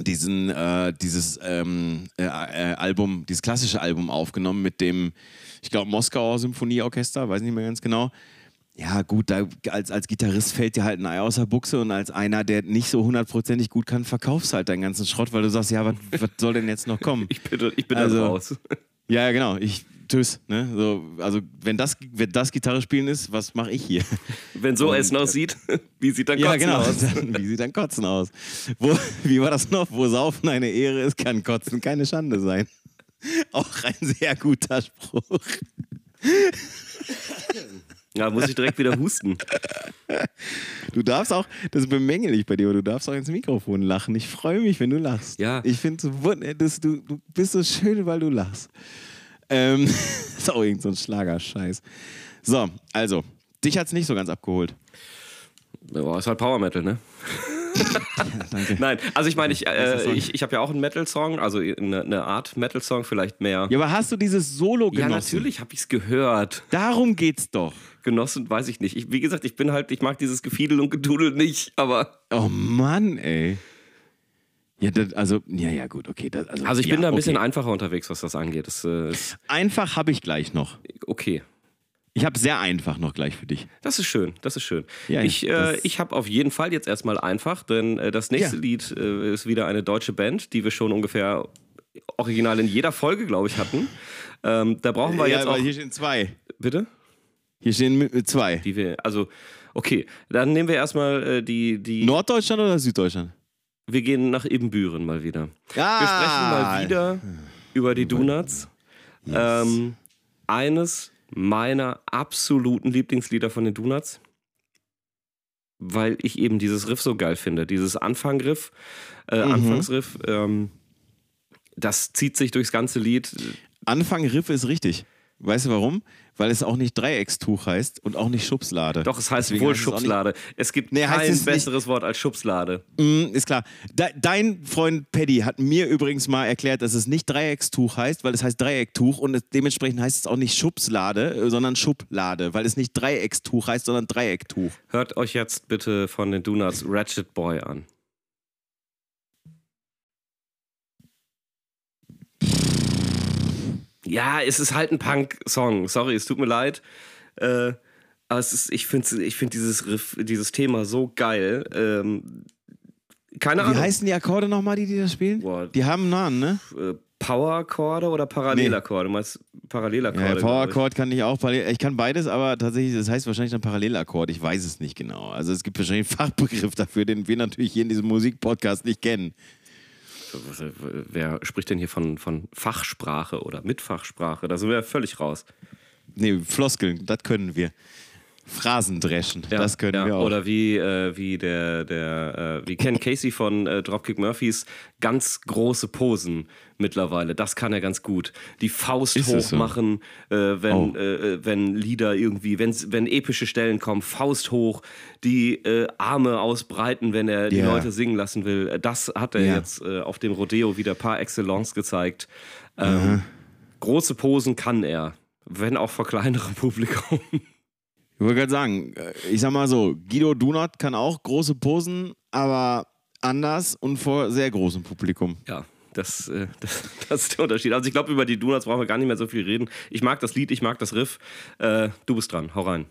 diesen, äh, dieses ähm, äh, äh, Album, dieses klassische Album aufgenommen mit dem, ich glaube, Moskauer Symphonieorchester, weiß nicht mehr ganz genau. Ja, gut, da, als, als Gitarrist fällt dir halt ein Ei aus der Buchse und als einer, der nicht so hundertprozentig gut kann, verkaufst halt deinen ganzen Schrott, weil du sagst, ja, was soll denn jetzt noch kommen? Ich bin, ich bin also, raus. Ja, genau. Ich, tschüss. Ne? So, also, wenn das, wenn das Gitarre spielen ist, was mache ich hier? Wenn so Essen aussieht, wie sieht dann Kotzen ja, genau. aus? wie sieht dann Kotzen aus? Wo, wie war das noch? Wo Saufen eine Ehre ist, kann Kotzen keine Schande sein. Auch ein sehr guter Spruch. Ja, muss ich direkt wieder husten. Du darfst auch, das bemängel ich bei dir, aber du darfst auch ins Mikrofon lachen. Ich freue mich, wenn du lachst. Ja. Ich finde, du, du bist so schön, weil du lachst. Ähm, ist auch irgend so ein Schlagerscheiß. So, also, dich hat es nicht so ganz abgeholt. Ja, ist halt Power Metal, ne? danke. Nein, also ich meine, ich, äh, ich, ich habe ja auch einen Metal-Song, also eine, eine Art Metal-Song, vielleicht mehr. Ja, aber hast du dieses Solo genossen? Ja, natürlich habe ich es gehört. Darum geht's doch. Genossen, weiß ich nicht. Ich, wie gesagt, ich bin halt, ich mag dieses Gefiedel und Gedudel nicht, aber. Oh Mann, ey. Ja, das, also, ja, ja, gut, okay. Das, also, also ich ja, bin da ein bisschen einfacher unterwegs, was das angeht. Das, äh, Einfach habe ich gleich noch. Okay. Ich habe sehr einfach noch gleich für dich. Das ist schön, das ist schön. Ja, ich äh, ich habe auf jeden Fall jetzt erstmal einfach, denn äh, das nächste ja. Lied äh, ist wieder eine deutsche Band, die wir schon ungefähr original in jeder Folge, glaube ich, hatten. Ähm, da brauchen wir ja, jetzt auch. Hier stehen zwei. Bitte? Hier stehen zwei. Die wir, also, okay, dann nehmen wir erstmal äh, die, die. Norddeutschland oder Süddeutschland? Wir gehen nach Ibbenbüren mal wieder. Ja. Wir sprechen mal wieder über die Donuts. Yes. Ähm, eines meiner absoluten Lieblingslieder von den Donuts, weil ich eben dieses Riff so geil finde. Dieses Anfangriff, äh, mhm. Anfangsriff, ähm, das zieht sich durchs ganze Lied. Anfangriff ist richtig. Weißt du warum? weil es auch nicht Dreieckstuch heißt und auch nicht Schubslade. Doch, es heißt Deswegen wohl heißt Schubslade. Es, es gibt nee, kein besseres nicht. Wort als Schubslade. Mm, ist klar. De dein Freund Paddy hat mir übrigens mal erklärt, dass es nicht Dreieckstuch heißt, weil es heißt Dreiecktuch und es, dementsprechend heißt es auch nicht Schubslade, sondern Schublade, weil es nicht Dreieckstuch heißt, sondern Dreiecktuch. Hört euch jetzt bitte von den Donuts Ratchet Boy an. Ja, es ist halt ein Punk-Song. Sorry, es tut mir leid. Äh, aber es ist, ich finde ich find dieses, dieses Thema so geil. Ähm, keine Ahnung. Wie heißen die Akkorde nochmal, die, die das spielen? Boah. Die haben einen Namen, ne? Äh, Power-Akkorde oder Parallelakkorde? Nee. Du meinst Parallelakkorde? Ja, Power-Akkord kann ich auch. Ich kann beides, aber tatsächlich, das heißt wahrscheinlich dann Parallelakkord. Ich weiß es nicht genau. Also es gibt wahrscheinlich einen Fachbegriff dafür, den wir natürlich hier in diesem Musikpodcast nicht kennen wer spricht denn hier von, von Fachsprache oder Mitfachsprache? Da sind wir ja völlig raus. Nee, Floskeln, das können wir. Phrasen dreschen, ja, das können ja. wir auch. Oder wie, äh, wie der, der äh, wie Ken Casey von äh, Dropkick Murphys ganz große Posen mittlerweile. Das kann er ganz gut. Die Faust Ist hoch machen, so? Äh, wenn, oh. Äh, äh, wenn Lieder irgendwie, wenn, wenn epische Stellen kommen, Faust hoch, die Arme ausbreiten, wenn er die yeah. Leute singen lassen will. Das hat er yeah. jetzt auf dem Rodeo wieder par excellence gezeigt. Ähm, große Posen kann er, wenn auch vor kleinerem Publikum. Ich wollte gerade sagen, äh, ich sag mal so, Guido Dunat kann auch große Posen, aber anders und vor sehr großem Publikum. Ja, das, äh, das, das, ist der Unterschied. Also ich glaube, über die Donuts brauchen wir gar nicht mehr so viel reden. Ich mag das Lied, ich mag das Riff. Äh, du bist dran, hau rein.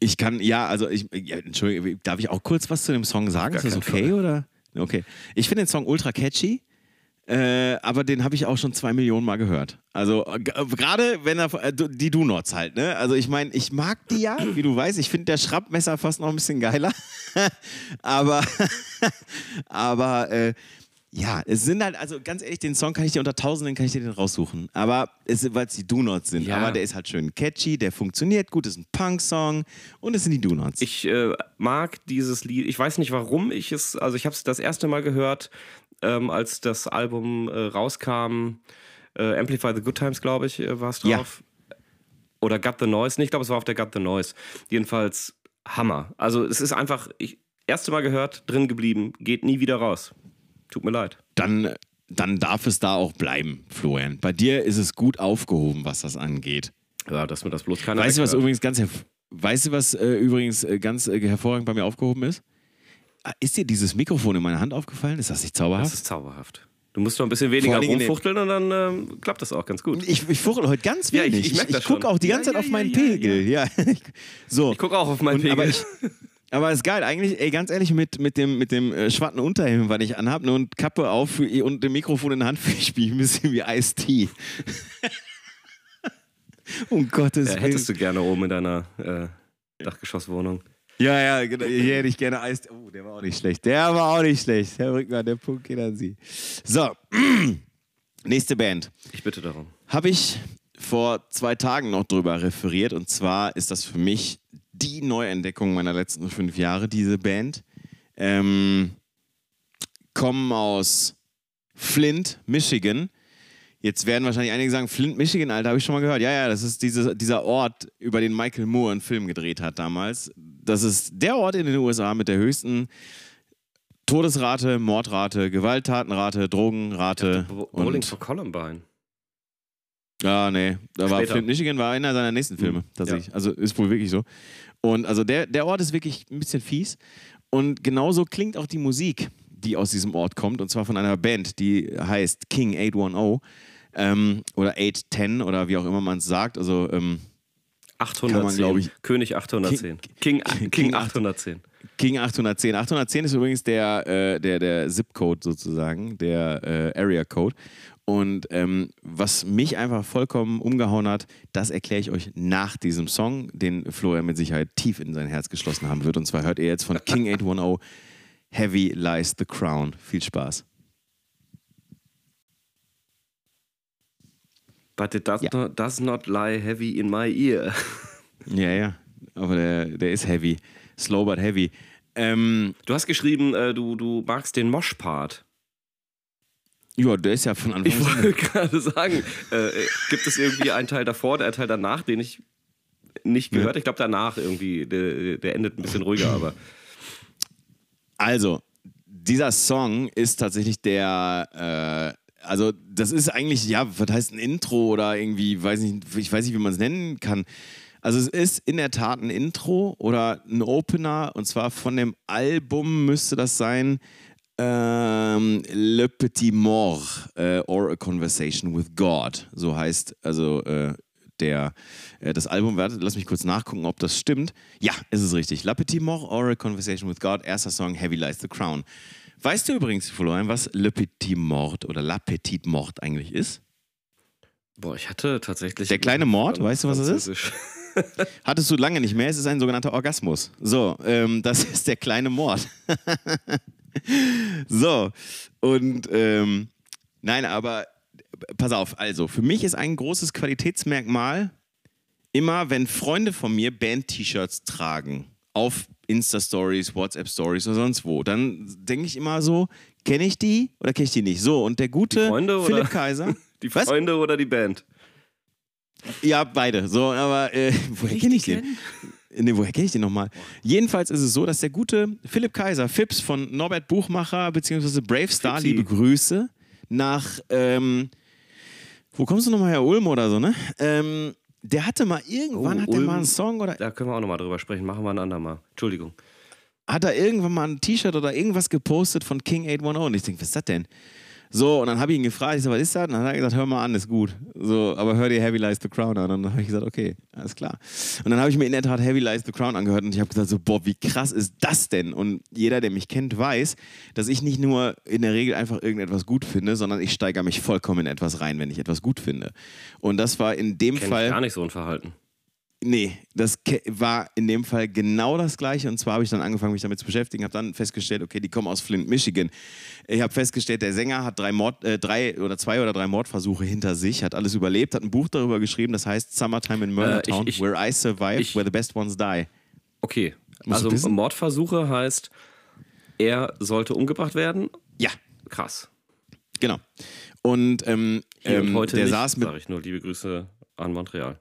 Ich kann, ja, also ich, ja, Entschuldigung, darf ich auch kurz was zu dem Song sagen? Ist das okay Fall. oder? Okay. Ich finde den Song ultra catchy. Äh, aber den habe ich auch schon zwei Millionen Mal gehört. Also äh, gerade wenn er äh, die Do-Nots halt, ne? Also ich meine, ich mag die ja, wie du weißt. Ich finde der Schrappmesser fast noch ein bisschen geiler. aber aber äh, ja, es sind halt, also ganz ehrlich, den Song kann ich dir unter Tausenden kann ich dir den raussuchen. Aber weil es die Do-Nots sind. Ja. Aber der ist halt schön catchy, der funktioniert gut, ist ein Punk-Song und es sind die Do-Nots. Ich äh, mag dieses Lied, ich weiß nicht warum ich es, also ich habe es das erste Mal gehört, ähm, als das Album äh, rauskam. Äh, Amplify the Good Times, glaube ich, äh, war es drauf. Ja. Oder Got the Noise. Nee, ich glaube, es war auf der Got the Noise. Jedenfalls Hammer. Also es ist einfach, ich, erste Mal gehört, drin geblieben, geht nie wieder raus. Tut mir leid. Dann, dann darf es da auch bleiben, Florian. Bei dir ist es gut aufgehoben, was das angeht. Ja, dass mir das bloß keiner Weißt du, was übrigens ganz, weißt du, was äh, übrigens äh, ganz äh, hervorragend bei mir aufgehoben ist? Ah, ist dir dieses Mikrofon in meiner Hand aufgefallen? Ist das nicht zauberhaft? Das ist zauberhaft. Du musst noch ein bisschen weniger rumfuchteln und dann ähm, klappt das auch ganz gut. Ich, ich fuchtel heute ganz wenig. Ja, ich, ich, ich, ich gucke auch die ganze ja, Zeit ja, auf meinen Pegel. Ja, so. Ich gucke auch auf meinen und, Pegel. Aber, ich, aber ist geil. Eigentlich, ey, ganz ehrlich, mit, mit dem, mit dem äh, schwarzen Unterhemd, was ich anhabe ne, und Kappe auf und dem Mikrofon in der Hand, spiele ich ein bisschen wie Ice-T. um Gottes Willen. Hättest du gerne oben in deiner äh, Dachgeschosswohnung. Ja, ja, genau. Hier hätte ich gerne Eis. Oh, der war auch nicht schlecht. Der war auch nicht schlecht. Herr Rückmann, der Punkt geht an Sie. So, nächste Band. Ich bitte darum. Habe ich vor zwei Tagen noch drüber referiert. Und zwar ist das für mich die Neuentdeckung meiner letzten fünf Jahre, diese Band. Ähm, kommen aus Flint, Michigan. Jetzt werden wahrscheinlich einige sagen, Flint, Michigan, Alter, habe ich schon mal gehört. Ja, ja, das ist diese, dieser Ort, über den Michael Moore einen Film gedreht hat damals. Das ist der Ort in den USA mit der höchsten Todesrate, Mordrate, Gewalttatenrate, Drogenrate. Ja, Bowling for Columbine. Ja, nee. Da war Flint, Michigan war einer seiner nächsten Filme, mhm. tatsächlich. Ja. Also ist wohl wirklich so. Und also der, der Ort ist wirklich ein bisschen fies. Und genauso klingt auch die Musik, die aus diesem Ort kommt. Und zwar von einer Band, die heißt King 810 ähm, oder 810 oder wie auch immer man es sagt. Also ähm, 810. Man, ich, König 810. King, King, King 810. King 810. 810 ist übrigens der, äh, der, der Zip-Code sozusagen, der äh, Area-Code. Und ähm, was mich einfach vollkommen umgehauen hat, das erkläre ich euch nach diesem Song, den Florian mit Sicherheit tief in sein Herz geschlossen haben wird. Und zwar hört ihr jetzt von King 810 Heavy Lies the Crown. Viel Spaß. But it does, ja. not, does not lie heavy in my ear. ja, ja. Aber der, der ist heavy. Slow but heavy. Ähm, du hast geschrieben, äh, du, du magst den Mosh-Part. Ja, der ist ja von Anfang an. Ich wollte gerade sagen, äh, gibt es irgendwie einen Teil davor, der Teil danach, den ich nicht gehört? Ja. Ich glaube, danach irgendwie, der, der endet ein bisschen ruhiger, aber. Also, dieser Song ist tatsächlich der. Äh, also, das ist eigentlich, ja, was heißt ein Intro oder irgendwie, weiß nicht, ich weiß nicht, wie man es nennen kann. Also es ist in der Tat ein Intro oder ein Opener und zwar von dem Album müsste das sein ähm, Le Petit Mort äh, or a Conversation with God. So heißt also äh, der, äh, das Album. Lass mich kurz nachgucken, ob das stimmt. Ja, ist es richtig. Le Petit Mort or a Conversation with God. Erster Song Heavy Lies the Crown. Weißt du übrigens, Florian, was Le Petit Mort oder La Petite Mort eigentlich ist? Boah, ich hatte tatsächlich. Der kleine Mord, weißt du, was das ist? Hattest du lange nicht mehr. Es ist ein sogenannter Orgasmus. So, ähm, das ist der kleine Mord. so, und ähm, nein, aber pass auf, also für mich ist ein großes Qualitätsmerkmal immer, wenn Freunde von mir Band-T-Shirts tragen auf Insta-Stories, WhatsApp-Stories oder sonst wo, dann denke ich immer so, kenne ich die oder kenne ich die nicht? So, und der gute Philipp oder? Kaiser. Die Freunde Was? oder die Band? Ja, beide. So, aber äh, woher kenne ich den? Nee, woher kenne ich den nochmal? Jedenfalls ist es so, dass der gute Philipp Kaiser, Fips von Norbert Buchmacher bzw. Brave Star, Fipsi. liebe Grüße, nach, ähm, wo kommst du nochmal her? Ulm oder so, ne? Ähm, der hatte mal, irgendwann oh, hat Ulm, der mal einen Song oder. Da können wir auch nochmal drüber sprechen, machen wir ein andermal. Entschuldigung. Hat er irgendwann mal ein T-Shirt oder irgendwas gepostet von King 810 und ich denke, was ist das denn? So, und dann habe ich ihn gefragt, ich so, was ist das? Und dann hat er gesagt, hör mal an, ist gut. So, aber hör dir Heavy Lies the Crown an. Und dann habe ich gesagt, okay, alles klar. Und dann habe ich mir in der Tat Heavy Lies the Crown angehört und ich habe gesagt, so, boah, wie krass ist das denn? Und jeder, der mich kennt, weiß, dass ich nicht nur in der Regel einfach irgendetwas gut finde, sondern ich steigere mich vollkommen in etwas rein, wenn ich etwas gut finde. Und das war in dem Kenn Fall. Ich gar nicht so ein Verhalten. Nee, das war in dem Fall genau das Gleiche. Und zwar habe ich dann angefangen, mich damit zu beschäftigen, habe dann festgestellt, okay, die kommen aus Flint, Michigan. Ich habe festgestellt, der Sänger hat drei, Mord, äh, drei oder zwei oder drei Mordversuche hinter sich, hat alles überlebt, hat ein Buch darüber geschrieben, das heißt Summertime in Murdertown, äh, ich, ich, Where I Survive, ich, Where the Best Ones Die. Okay, Musst also Mordversuche heißt, er sollte umgebracht werden? Ja. Krass. Genau. Und, ähm, Hier und ähm, heute der nicht, saß mit. Sag ich nur liebe Grüße an Montreal.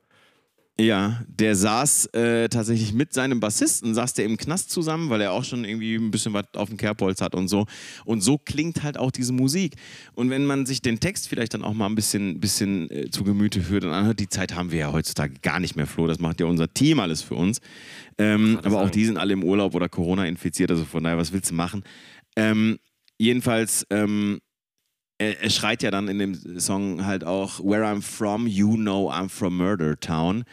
Ja, der saß äh, tatsächlich mit seinem Bassisten, saß der im Knast zusammen, weil er auch schon irgendwie ein bisschen was auf dem Kerbholz hat und so. Und so klingt halt auch diese Musik. Und wenn man sich den Text vielleicht dann auch mal ein bisschen, bisschen äh, zu Gemüte führt und anhört, die Zeit haben wir ja heutzutage gar nicht mehr, Flo. Das macht ja unser Team alles für uns. Ähm, aber auch die sind alle im Urlaub oder Corona infiziert, also von daher, was willst du machen? Ähm, jedenfalls ähm, er, er, schreit ja dann in dem Song halt auch, Where I'm from, you know I'm from Murder Town.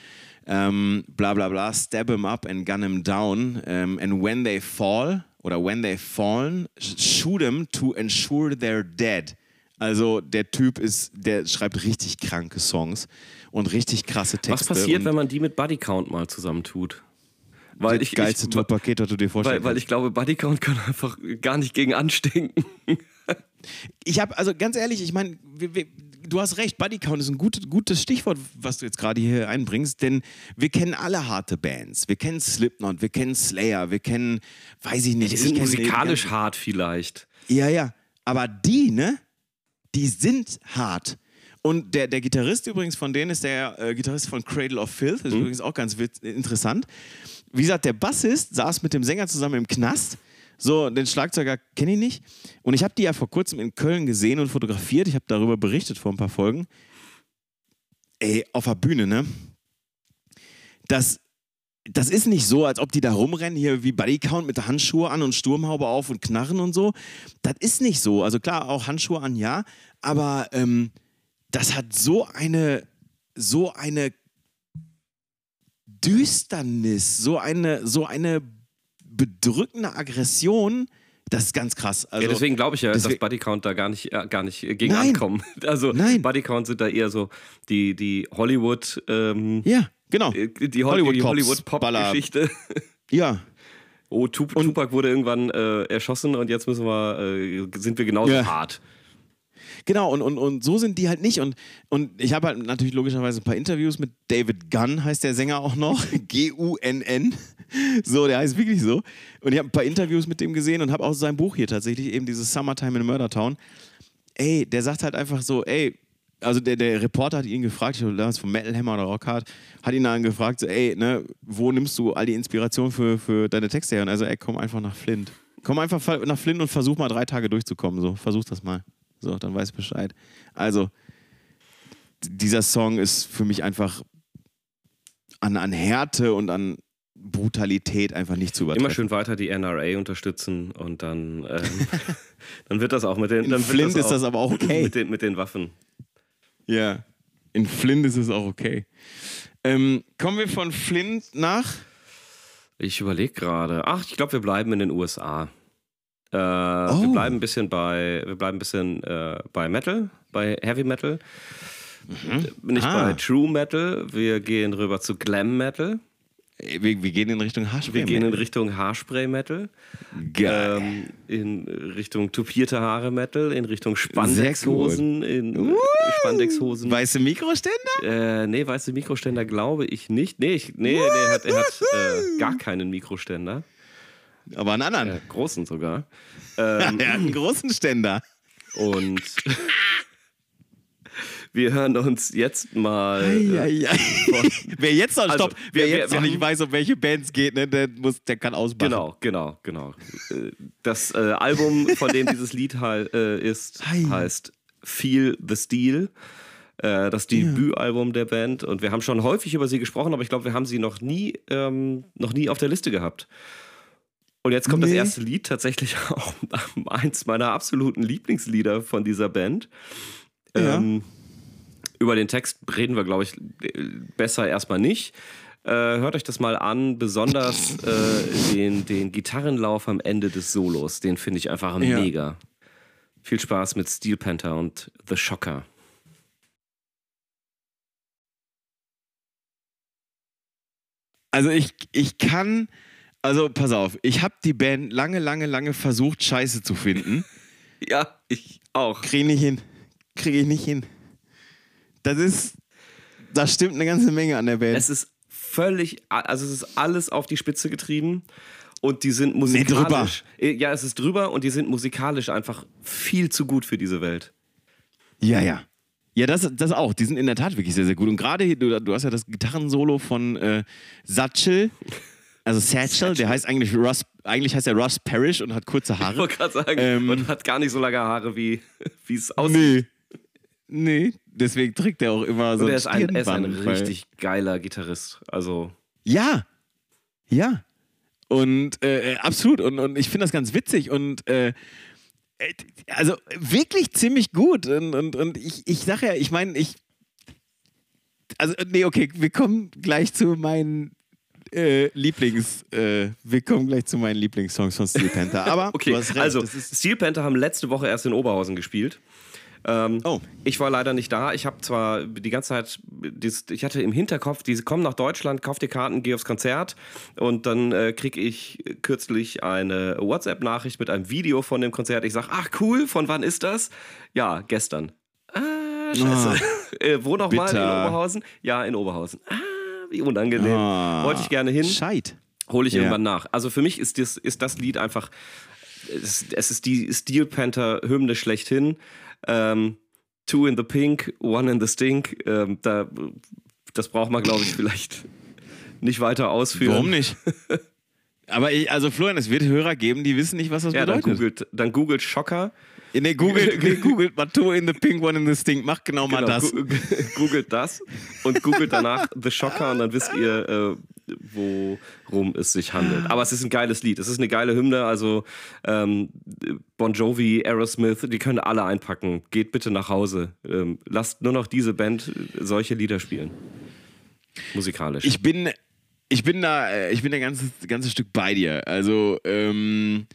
Ähm, bla bla bla, stab him up and gun him down. Ähm, and when they fall, oder when they fallen, shoot him to ensure they're dead. Also der Typ ist, der schreibt richtig kranke Songs und richtig krasse Texte. Was passiert, wenn man die mit Bodycount mal zusammentut? Weil das ich, geilste Tourpaket, was du dir vorstellst. Weil, weil ich glaube, Bodycount kann einfach gar nicht gegen anstinken. Ich habe, also ganz ehrlich, ich meine, du hast recht, Bodycount ist ein gut, gutes Stichwort, was du jetzt gerade hier einbringst, denn wir kennen alle harte Bands. Wir kennen Slipknot, wir kennen Slayer, wir kennen, weiß ich nicht. Die sind musikalisch hart vielleicht. Ja, ja. Aber die, ne? Die sind hart. Und der, der Gitarrist übrigens von denen ist der äh, Gitarrist von Cradle of Filth, das ist mhm. übrigens auch ganz interessant. Wie gesagt, der Bassist saß mit dem Sänger zusammen im Knast So, den Schlagzeuger kenne ich nicht. Und ich habe die ja vor kurzem in Köln gesehen und fotografiert. Ich habe darüber berichtet vor ein paar Folgen. Ey, auf der Bühne, ne? Das, das ist nicht so, als ob die da rumrennen, hier wie Bodycount mit Handschuhe an und Sturmhaube auf und Knarren und so. Das ist nicht so. Also klar, auch Handschuhe an, ja. Aber ähm, das hat so eine, so eine Düsternis, so eine, so eine bedrückende Aggression. Das ist ganz krass. Also, ja, deswegen glaube ich ja, dass Bodycount da gar nicht, äh, gar nicht gegen nein, ankommen. Also nein. Bodycount sind da eher so die, die Hollywood. Ähm, ja, genau. Äh, die, Hollywood, Hollywood. Ja. Oh, Tup Tupac wurde irgendwann äh, erschossen und jetzt müssen wir, äh, sind wir genauso ja. hart. Genau, und, und, und so sind die halt nicht. Und, und ich habe halt natürlich logischerweise ein paar Interviews mit David Gunn, heißt der Sänger auch noch. G-U-N-N. So, der heißt wirklich so. Und ich habe ein paar Interviews mit dem gesehen und habe auch sein Buch hier tatsächlich, eben dieses Summertime in Murder Town. Ey, der sagt halt einfach so, ey, also der, der Reporter hat ihn gefragt, ich glaube, von Metal Hammer oder Rockhard, hat ihn dann gefragt, so, ey, ne, wo nimmst du all die Inspiration für, für deine Texte her? Und also, ey, komm einfach nach Flint. Komm einfach nach Flint und versuch mal drei Tage durchzukommen. So, versuch das mal. So, dann weiß Bescheid. Also, dieser Song ist für mich einfach an, an Härte und an Brutalität einfach nicht zu übertreffen. Immer schön weiter die NRA unterstützen und dann, ähm, dann wird das auch mit den. In Flint das ist das aber auch okay. Mit den, mit den Waffen. Ja, in Flint ist es auch okay. Ähm, kommen wir von Flint nach? Ich überlege gerade. Ach, ich glaube, wir bleiben in den USA. Äh, oh. Wir bleiben ein bisschen bei, wir bleiben ein bisschen äh, bei Metal, bei Heavy Metal. Mhm. Nicht ah. bei True Metal. Wir gehen rüber zu Glam Metal. Wir, wir, gehen in Richtung Haarspray. Wir gehen in Richtung Haarspray-Metal. Geil. Ähm, in Richtung tupierte Haare-Metal, in Richtung Spandexhosen. In uh, Spandexhosen. Weiße Mikroständer? Äh, nee, weiße Mikroständer glaube ich nicht. Nee, ich, nee, nee er hat, er hat äh, gar keinen Mikroständer. Aber einen anderen. Äh, großen sogar. Ähm, er hat einen großen Ständer. Und wir hören uns jetzt mal. Ei, ei, ei. wer jetzt noch, also, stopp, wer, wer jetzt noch nicht weiß, um welche Bands geht, ne, der, muss, der kann ausmachen. Genau, genau, genau. Äh, das äh, Album, von dem dieses Lied äh, ist, heißt Feel the Steel. Äh, das Debütalbum der Band. Und wir haben schon häufig über sie gesprochen, aber ich glaube, wir haben sie noch nie, ähm, noch nie auf der Liste gehabt. Und jetzt kommt nee. das erste Lied, tatsächlich auch eins meiner absoluten Lieblingslieder von dieser Band. Ja. Ähm, über den Text reden wir, glaube ich, besser erstmal nicht. Äh, hört euch das mal an, besonders äh, den, den Gitarrenlauf am Ende des Solos. Den finde ich einfach ja. mega. Viel Spaß mit Steel Panther und The Shocker. Also ich, ich kann, also pass auf, ich habe die Band lange, lange, lange versucht, scheiße zu finden. ja, ich auch. Kriege nicht hin. Kriege ich nicht hin. Das ist, da stimmt eine ganze Menge an der Band. Es ist völlig, also es ist alles auf die Spitze getrieben und die sind musikalisch. Nee, ja, es ist drüber und die sind musikalisch einfach viel zu gut für diese Welt. Ja, ja. Ja, das, das auch. Die sind in der Tat wirklich sehr, sehr gut. Und gerade, du, du hast ja das Gitarrensolo von äh, Satchel, also Satchel, der heißt eigentlich Russ, eigentlich heißt er Russ Parrish und hat kurze Haare. Ich wollte gerade sagen, ähm, und hat gar nicht so lange Haare, wie es aussieht. Nee. Nee, deswegen trägt er auch immer so und er ist ein, er ist ein richtig geiler Gitarrist. Also. Ja. Ja. Und äh, absolut. Und, und ich finde das ganz witzig und äh, äh, also wirklich ziemlich gut. Und, und, und ich, ich sage ja, ich meine, ich. Also, nee, okay, wir kommen gleich zu meinen äh, Lieblings, äh, wir kommen gleich zu meinen Lieblingssongs von Steel Panther. Aber okay, also Steel Panther haben letzte Woche erst in Oberhausen gespielt. Ähm, oh. Ich war leider nicht da. Ich habe zwar die ganze Zeit, dieses, ich hatte im Hinterkopf, diese kommen nach Deutschland, kauf dir Karten, geh aufs Konzert und dann äh, kriege ich kürzlich eine WhatsApp-Nachricht mit einem Video von dem Konzert. Ich sage, ach cool, von wann ist das? Ja, gestern. Ah, scheiße. Oh, äh, wo nochmal? In Oberhausen? Ja, in Oberhausen. Ah, wie unangenehm. Oh, Wollte ich gerne hin. Scheit. Hole ich ja. irgendwann nach. Also für mich ist das, ist das Lied einfach, es, es ist die Steel Panther-Hymne schlechthin. Ähm, two in the Pink, One in the Stink. Ähm, da, das braucht man, glaube ich, vielleicht nicht weiter ausführen. Warum nicht? Aber ich, also Florian, es wird Hörer geben, die wissen nicht, was das ja, bedeutet. Dann googelt, dann googelt Schocker. Nee, googelt, nee, googelt mal Two in the Pink, One in the Stink. Macht genau, genau mal das. Googelt das und googelt danach The Shocker und dann wisst ihr, äh, worum es sich handelt. Aber es ist ein geiles Lied. Es ist eine geile Hymne. Also ähm, Bon Jovi, Aerosmith, die können alle einpacken. Geht bitte nach Hause. Ähm, lasst nur noch diese Band solche Lieder spielen. Musikalisch. Ich bin, ich bin da, äh, ich bin ein ganzes, ganzes Stück bei dir. Also, ähm,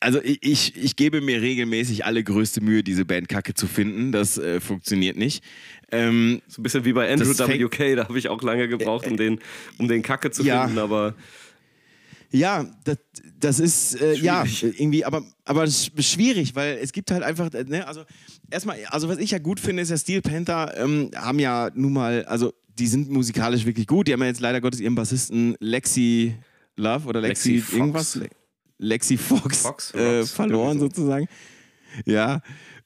also ich, ich gebe mir regelmäßig alle größte Mühe, diese Band Kacke zu finden. Das äh, funktioniert nicht. Ähm, so ein bisschen wie bei Andrew WK, da habe ich auch lange gebraucht, um den, um den Kacke zu ja. finden, aber. Ja, das, das ist äh, ja irgendwie, aber, aber schwierig, weil es gibt halt einfach, ne, also erstmal, also was ich ja gut finde, ist ja Steel Panther ähm, haben ja nun mal, also die sind musikalisch wirklich gut. Die haben ja jetzt leider Gottes ihren Bassisten Lexi Love oder Lexi, Lexi irgendwas. Lexi Fox, Fox äh, verloren sozusagen. Ja.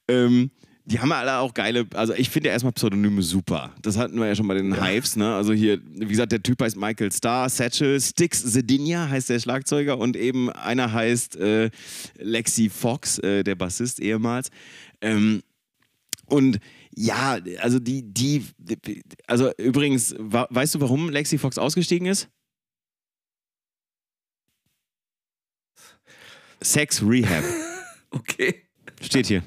Ähm, die haben alle auch geile, also ich finde ja erstmal Pseudonyme super. Das hatten wir ja schon bei den ja. Hives, ne? Also hier, wie gesagt, der Typ heißt Michael Starr, Satchel, Sticks Zedinia heißt der Schlagzeuger und eben einer heißt äh, Lexi Fox, äh, der Bassist ehemals. Ähm, und ja, also die, die, also übrigens, weißt du, warum Lexi Fox ausgestiegen ist? Sex Rehab. okay. Steht hier.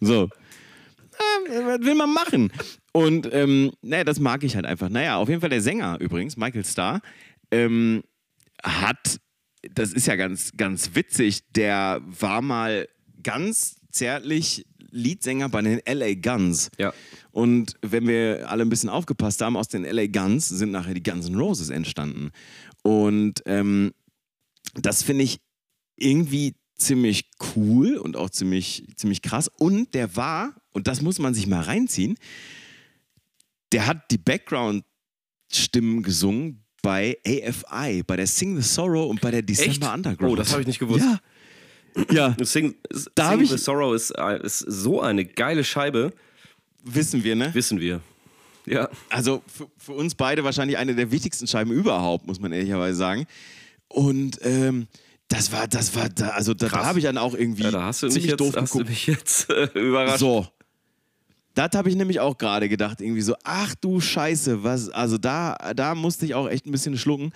so. Äh, was will man machen? Und ähm, naja, das mag ich halt einfach. Naja, auf jeden Fall der Sänger übrigens, Michael Starr, ähm, hat, das ist ja ganz, ganz witzig, der war mal ganz zärtlich Leadsänger bei den LA Guns. Ja. Und wenn wir alle ein bisschen aufgepasst haben, aus den LA Guns sind nachher die Guns N' Roses entstanden. Und ähm, das finde ich irgendwie ziemlich cool und auch ziemlich, ziemlich krass. Und der war, und das muss man sich mal reinziehen, der hat die Background-Stimmen gesungen bei AFI, bei der Sing the Sorrow und bei der December Echt? Underground. Oh, das habe ich nicht gewusst. Ja. Ja. Sing, da Sing the Sorrow ist, ist so eine geile Scheibe. Wissen wir, ne? Wissen wir. Ja. Also für, für uns beide wahrscheinlich eine der wichtigsten Scheiben überhaupt, muss man ehrlicherweise sagen. Und ähm, das war, das war, da, also da, da habe ich dann auch irgendwie ja, da hast du ziemlich jetzt, doof hast geguckt. Du mich jetzt äh, überrascht. So. Das habe ich nämlich auch gerade gedacht, irgendwie so, ach du Scheiße, was, also da, da musste ich auch echt ein bisschen schlucken.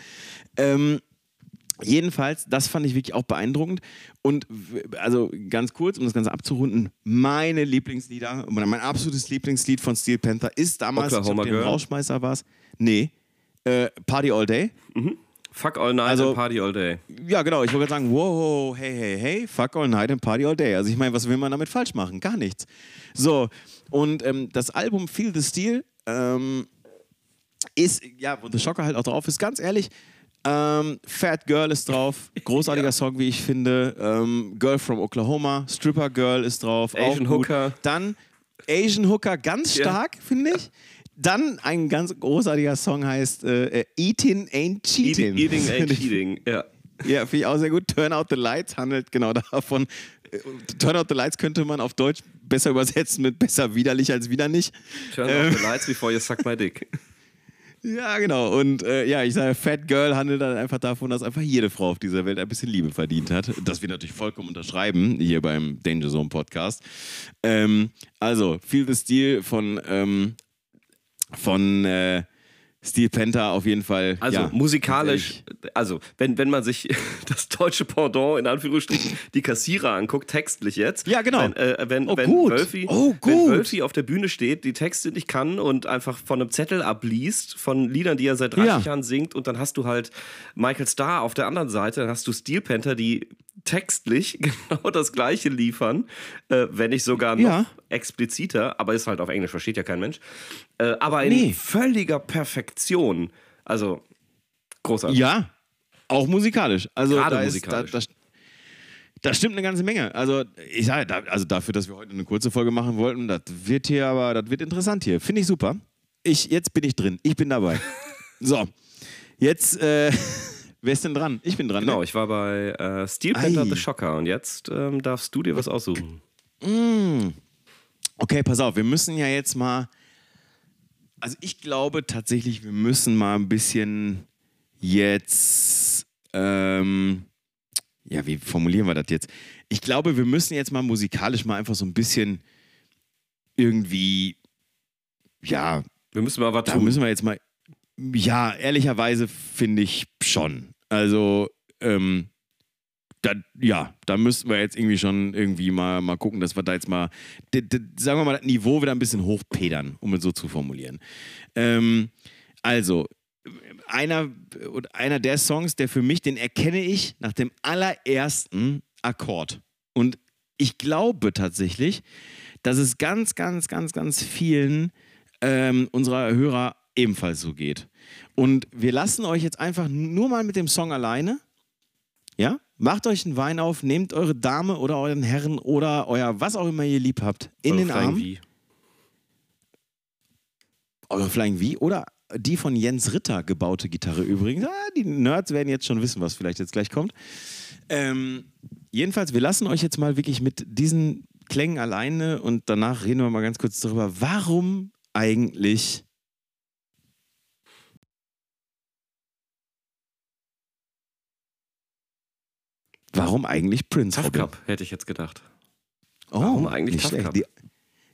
Ähm, Jedenfalls, das fand ich wirklich auch beeindruckend. Und also ganz kurz, um das Ganze abzurunden, meine Lieblingslieder, oder mein absolutes Lieblingslied von Steel Panther ist damals, Oklahoma ich glaub, den Rauschmeißer war es. Nee, äh, Party All Day. Mhm. Fuck all night also, and party all day. Ja, genau. Ich wollte gerade sagen, wow, hey, hey, hey, fuck all night and party all day. Also ich meine, was will man damit falsch machen? Gar nichts. So, und ähm, das Album Feel the Steel ähm, ist, ja, wo The Shocker halt auch drauf ist, ganz ehrlich, ähm, Fat Girl ist drauf. Großartiger ja. Song, wie ich finde. Ähm, Girl from Oklahoma. Stripper Girl ist drauf. Asian Hooker. Dann Asian Hooker ganz stark, ja. finde ich. Dann ein ganz großartiger Song heißt äh, Eating Ain't Cheating. Eating, Ain't Cheating, ja. Ja, finde ich auch sehr gut. Turn Out the Lights handelt genau davon. Turn Out the Lights könnte man auf Deutsch besser übersetzen mit besser widerlich als wieder nicht. Turn ähm. Out the Lights before you suck my dick. Ja, genau. Und äh, ja, ich sage, Fat Girl handelt dann einfach davon, dass einfach jede Frau auf dieser Welt ein bisschen Liebe verdient hat. Das wir natürlich vollkommen unterschreiben hier beim Danger Zone Podcast. Ähm, also, Feel the Steel von ähm, von äh, Steel Panther auf jeden Fall. Also ja, musikalisch, also wenn, wenn man sich das deutsche Pendant in Anführungsstrichen die Kassierer anguckt, textlich jetzt. Ja, genau. Wenn, äh, wenn, oh, wenn, gut. Wölfi, oh, gut. wenn Wölfi auf der Bühne steht, die Texte nicht kann und einfach von einem Zettel abliest, von Liedern, die er seit 30 ja. Jahren singt und dann hast du halt Michael Starr auf der anderen Seite, dann hast du Steel Panther, die textlich genau das gleiche liefern, äh, wenn nicht sogar noch ja. expliziter, aber ist halt auf Englisch, versteht ja kein Mensch. Äh, aber in nee. völliger Perfektion. Also großartig. Ja, auch musikalisch. Also Gerade musikalisch. Ist, da, da, da stimmt eine ganze Menge. Also ich sage, da, also dafür, dass wir heute eine kurze Folge machen wollten, das wird hier aber, das wird interessant hier. Finde ich super. Ich, jetzt bin ich drin. Ich bin dabei. so, jetzt äh, Wer ist denn dran? Ich bin dran. Genau, ne? ich war bei äh, Steel Panther Ei. The Shocker und jetzt ähm, darfst du dir was aussuchen. Mm. Okay, pass auf, wir müssen ja jetzt mal. Also ich glaube tatsächlich, wir müssen mal ein bisschen jetzt, ähm, ja, wie formulieren wir das jetzt? Ich glaube, wir müssen jetzt mal musikalisch mal einfach so ein bisschen irgendwie, ja. Wir müssen mal was da tun. müssen wir jetzt mal, ja, ehrlicherweise finde ich schon. Also, ähm, da, ja, da müssten wir jetzt irgendwie schon irgendwie mal, mal gucken, dass wir da jetzt mal, sagen wir mal, das Niveau wieder ein bisschen hochpedern, um es so zu formulieren. Ähm, also, einer, einer der Songs, der für mich, den erkenne ich nach dem allerersten Akkord. Und ich glaube tatsächlich, dass es ganz, ganz, ganz, ganz vielen ähm, unserer Hörer ebenfalls so geht. Und wir lassen euch jetzt einfach nur mal mit dem Song alleine. Ja? Macht euch einen Wein auf, nehmt eure Dame oder euren Herren oder euer was auch immer ihr lieb habt in Eure den Flying Arm. V. Eure Flying V oder die von Jens Ritter gebaute Gitarre übrigens. Ah, die Nerds werden jetzt schon wissen, was vielleicht jetzt gleich kommt. Ähm, jedenfalls, wir lassen euch jetzt mal wirklich mit diesen Klängen alleine und danach reden wir mal ganz kurz darüber, warum eigentlich Warum eigentlich Prince? Tough? Cup, hätte ich jetzt gedacht. Oh, Warum eigentlich nicht Tough. Cup? Die,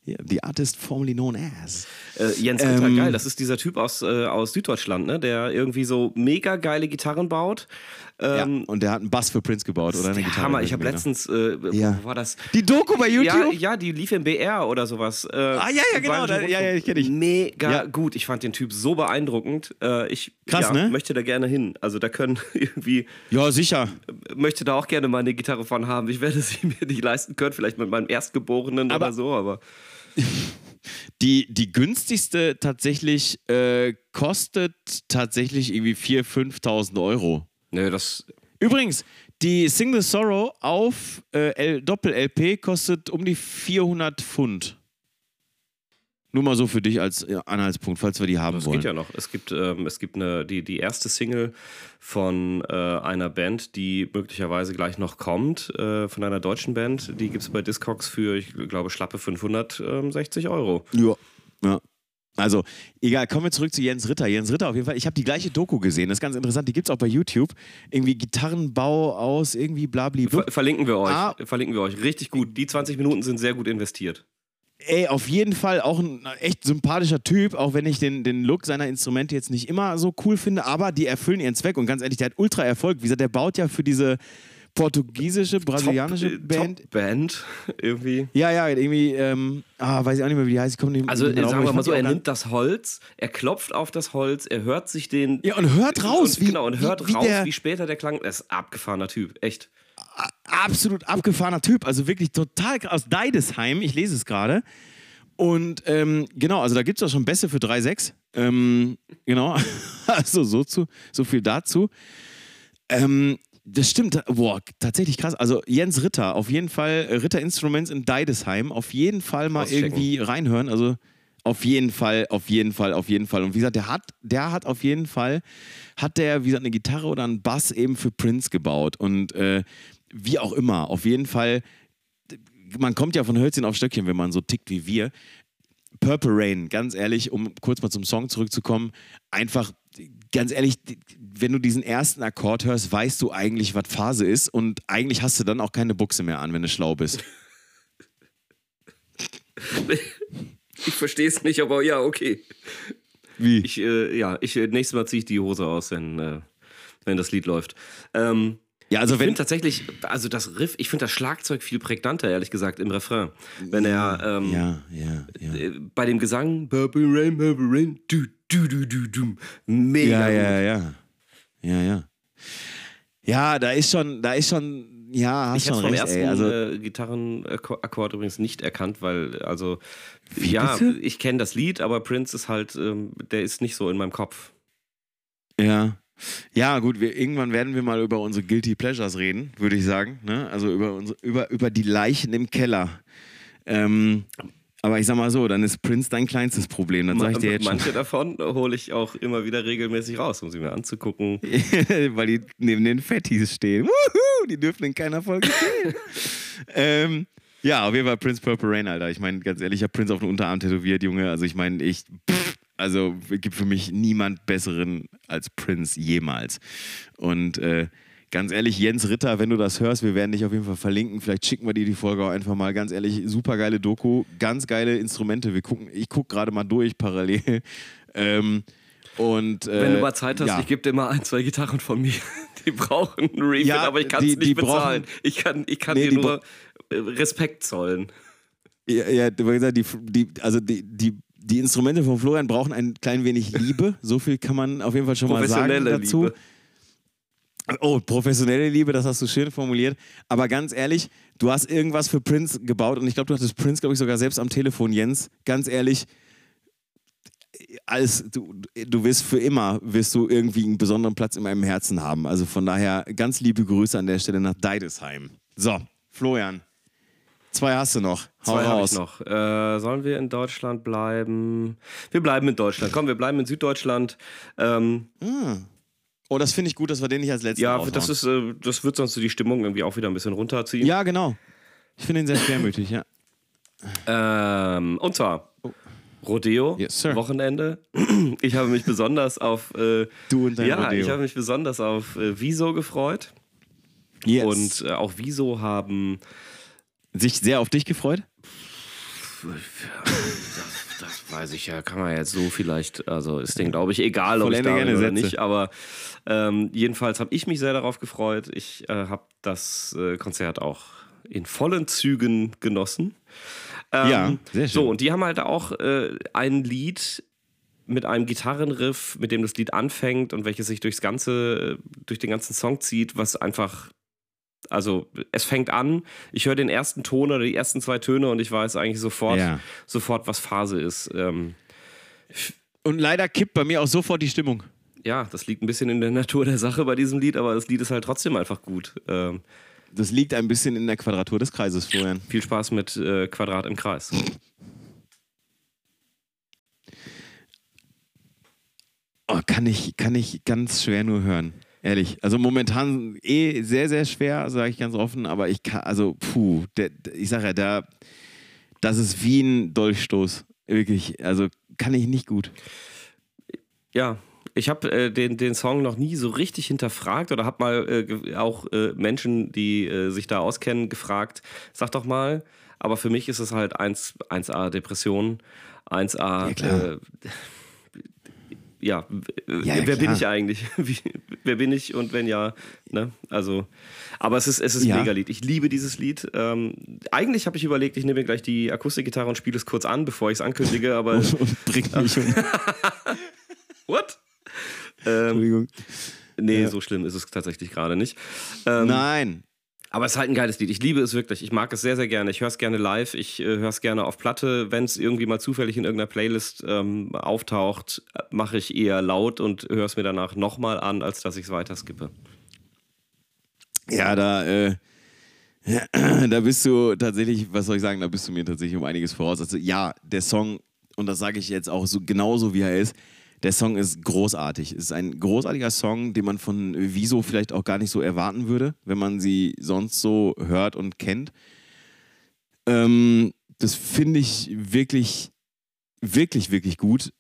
ja, the artist formerly known as. Äh, Jens Ritter, Ähm, geil. Das ist dieser Typ aus, äh, aus Süddeutschland, ne? der irgendwie so mega geile Gitarren baut. Ähm, ja, und der hat einen Bass für Prince gebaut oder eine Gitarre. Hammer. Ich habe letztens, äh, Ja. wo war das? Die Doku bei Ja, YouTube? ja, die lief im BR oder sowas. Äh, Ah, ja, ja, genau, da- ja, ja, ich kenn dich. Mega Ja. gut. Ich fand den Typ so beeindruckend. Äh, ich Krass, ja, ne? möchte da gerne hin. Also da können irgendwie, Ja, sicher. möchte da auch gerne mal eine Gitarre von haben. Ich werde sie mir nicht leisten können, vielleicht mit meinem Erstgeborenen Aber- oder so, aber Die, die günstigste tatsächlich äh, kostet tatsächlich irgendwie 4.000, 5.000 Euro. ne, das Übrigens, die Single Sorrow auf äh, Doppel-LP kostet um die 400 Pfund. Nur mal so für dich als äh, Anhaltspunkt, falls wir die haben Das wollen. geht ja noch. Es gibt, ähm, es gibt eine, die, die erste Single von äh, einer Band, die möglicherweise gleich noch kommt, äh, von einer deutschen Band. Die gibt es bei Discogs für, ich glaube, schlappe 560 Euro. Ja. ja. Also, egal, kommen wir zurück zu Jens Ritter. Jens Ritter auf jeden Fall. Ich habe die gleiche Doku gesehen, das ist ganz interessant. Die gibt es auch bei YouTube. Irgendwie Gitarrenbau aus, irgendwie blabli. Ver verlinken wir euch. Ah. Verlinken wir euch. Richtig gut. Die 20 Minuten sind sehr gut investiert. Ey, auf jeden Fall auch ein echt sympathischer Typ, auch wenn ich den, den Look seiner Instrumente jetzt nicht immer so cool finde, aber die erfüllen ihren Zweck und ganz ehrlich, der hat ultra Erfolg. Wie gesagt, der baut ja für diese portugiesische, brasilianische Top, Band. Top Band irgendwie. Ja, ja, irgendwie, ähm, ah, weiß ich auch nicht mehr, wie die heißt. Ich komme nicht Also drauf, sagen wir mal so, er nimmt das Holz, er klopft auf das Holz, er hört sich den... Ja, und hört raus, und, wie- Genau, und hört wie- wie raus, der- wie später der Klang... Er ist ein abgefahrener Typ, echt. Absolut abgefahrener Typ, also wirklich total aus Deidesheim, ich lese es gerade. Und ähm, genau, also da gibt es auch schon Bässe für 3,6. Ähm, genau, also so, zu, so viel dazu. Ähm, das stimmt, boah, tatsächlich krass. Also Jens Ritter, auf jeden Fall, äh, Ritter Instruments in Deidesheim, auf jeden Fall mal irgendwie reinhören. Also auf jeden Fall, auf jeden Fall, auf jeden Fall. Und wie gesagt, der hat, der hat auf jeden Fall, hat der, wie gesagt, eine Gitarre oder einen Bass eben für Prince gebaut. Und äh, wie auch immer, auf jeden Fall, man kommt ja von Hölzchen auf Stöckchen, wenn man so tickt wie wir. Purple Rain, ganz ehrlich, um kurz mal zum Song zurückzukommen, einfach, ganz ehrlich, wenn du diesen ersten Akkord hörst, weißt du eigentlich, was Phase ist und eigentlich hast du dann auch keine Buchse mehr an, wenn du schlau bist. Ich verstehe es nicht, aber ja, okay. Wie? Ich, äh, ja, ich, äh, nächstes Mal ziehe ich die Hose aus, wenn, äh, wenn das Lied läuft. Ähm, Ja, also ich wenn, tatsächlich, also das Riff, ich finde das Schlagzeug viel prägnanter, ehrlich gesagt, im Refrain. Wenn er ähm, ja, ja, ja. äh, bei dem Gesang Purple Rain, Purple Rain, du, du, du, du, du, mega Ja, gut. ja, ja. Ja, ja. Ja, da ist schon, da ist schon, ja, hast Ich schon vom recht, ersten ey. Also, äh, Gitarrenakkord übrigens nicht erkannt, weil, also, Wie ja, bitte? ich kenne das Lied, aber Prince ist halt, ähm, der ist nicht so in meinem Kopf. ja. Ja, gut, wir, irgendwann werden wir mal über unsere Guilty Pleasures reden, würde ich sagen. Ne? Also über, unsere, über, über die Leichen im Keller. Ähm, aber ich sag mal so, dann ist Prince dein kleinstes Problem. Dann sag ich dir jetzt schon. Manche davon hole ich auch immer wieder regelmäßig raus, um sie mir anzugucken. Weil die neben den Fettis stehen. Wuhu, die dürfen in keiner Folge stehen. ähm, ja, auf jeden Fall Prince Purple Rain, Alter. Ich meine, ganz ehrlich, ich habe Prince auf den Unterarm tätowiert, Junge. Also ich meine, ich. Pff, Also gibt für mich niemand besseren als Prince jemals. Und äh, ganz ehrlich, Jens Ritter, wenn du das hörst, wir werden dich auf jeden Fall verlinken. Vielleicht schicken wir dir die Folge auch einfach mal. Ganz ehrlich, super geile Doku, ganz geile Instrumente. Wir gucken, ich gucke gerade mal durch parallel. Ähm, und, äh, Wenn du mal Zeit hast, ja. ich gebe dir mal ein, zwei Gitarren von mir. Die brauchen einen Refill, ja, aber ich kann es nicht bezahlen. ich kann, ich kann nee, dir nur äh, Respekt zollen. Ja, ja die, die, also die, die, die Instrumente von Florian brauchen ein klein wenig Liebe. So viel kann man auf jeden Fall schon mal sagen dazu. Liebe. Oh, professionelle Liebe, das hast du schön formuliert. Aber ganz ehrlich, du hast irgendwas für Prince gebaut und ich glaube, du hattest Prince, glaube ich, sogar selbst am Telefon, Jens. Ganz ehrlich, als du, du wirst für immer wirst du irgendwie einen besonderen Platz in meinem Herzen haben. Also von daher ganz liebe Grüße an der Stelle nach Deidesheim. So, Florian, zwei hast du noch. Hau zwei raus. Ich noch. Äh, sollen wir in Deutschland bleiben? Wir bleiben in Deutschland. Komm, wir bleiben in Süddeutschland. Ähm, hm. Oh, das finde ich gut, dass wir den nicht als letztes Ja, das, ist, äh, das wird sonst die Stimmung irgendwie auch wieder ein bisschen runterziehen. Ja, genau. Ich finde ihn sehr schwermütig, ja. Ähm, und zwar oh. Rodeo yes, Wochenende. Ich habe mich besonders auf äh, du und dein ja, Rodeo. ich habe mich besonders auf äh, Wieso gefreut. Yes. Und äh, auch Wieso haben sich sehr auf dich gefreut. Das, das, weiß ich ja, kann man jetzt so vielleicht, also ist denen glaube ich egal, ob ich da bin oder nicht, aber ähm, jedenfalls habe ich mich sehr darauf gefreut. Ich äh, habe das äh, Konzert auch in vollen Zügen genossen. Ähm, ja, sehr schön. So, und die haben halt auch äh, ein Lied mit einem Gitarrenriff, mit dem das Lied anfängt und welches sich durchs ganze, durch den ganzen Song zieht, was einfach, also es fängt an, ich höre den ersten Ton oder die ersten zwei Töne und ich weiß eigentlich sofort, ja. sofort, was Phase ist. Ähm, und leider kippt bei mir auch sofort die Stimmung. Ja, das liegt ein bisschen in der Natur der Sache bei diesem Lied, aber das Lied ist halt trotzdem einfach gut. Ähm, das liegt ein bisschen in der Quadratur des Kreises, Florian. Viel Spaß mit äh, Quadrat im Kreis. Oh, kann, ich, kann ich ganz schwer nur hören. Ehrlich. Also momentan eh sehr, sehr schwer, sage ich ganz offen, aber ich kann, also, puh, der, ich sage ja, da, das ist wie ein Dolchstoß. Wirklich. Also kann ich nicht gut. Ja, ich habe äh, den, den Song noch nie so richtig hinterfragt oder habe mal äh, auch äh, Menschen, die äh, sich da auskennen, gefragt, sag doch mal, aber für mich ist es halt 1, 1A Depression, 1A. Ja, ja, ja, wer klar. bin ich eigentlich? Wie, wer bin ich und wenn ja, ne? Also, aber es ist, es ist ja. ein Megalied. Ich liebe dieses Lied. Ähm, eigentlich habe ich überlegt, ich nehme mir gleich die Akustikgitarre und spiele es kurz an, bevor ich es ankündige, aber. und, und bringt mich um. What? Ähm, Entschuldigung. Nee, ja. so schlimm ist es tatsächlich gerade nicht. Ähm, Nein. Aber es ist halt ein geiles Lied. Ich liebe es wirklich. Ich mag es sehr, sehr gerne. Ich höre es gerne live. Ich äh, höre es gerne auf Platte. Wenn es irgendwie mal zufällig in irgendeiner Playlist ähm, auftaucht, mache ich eher laut und höre es mir danach nochmal an, als dass ich es weiter skippe. Ja, da, äh, da bist du tatsächlich, was soll ich sagen, da bist du mir tatsächlich um einiges voraus. Also ja, der Song, und das sage ich jetzt auch so genauso wie er ist, der Song ist großartig. Es ist ein großartiger Song, den man von Wieso vielleicht auch gar nicht so erwarten würde, wenn man sie sonst so hört und kennt. Ähm, das finde ich wirklich, wirklich, wirklich gut.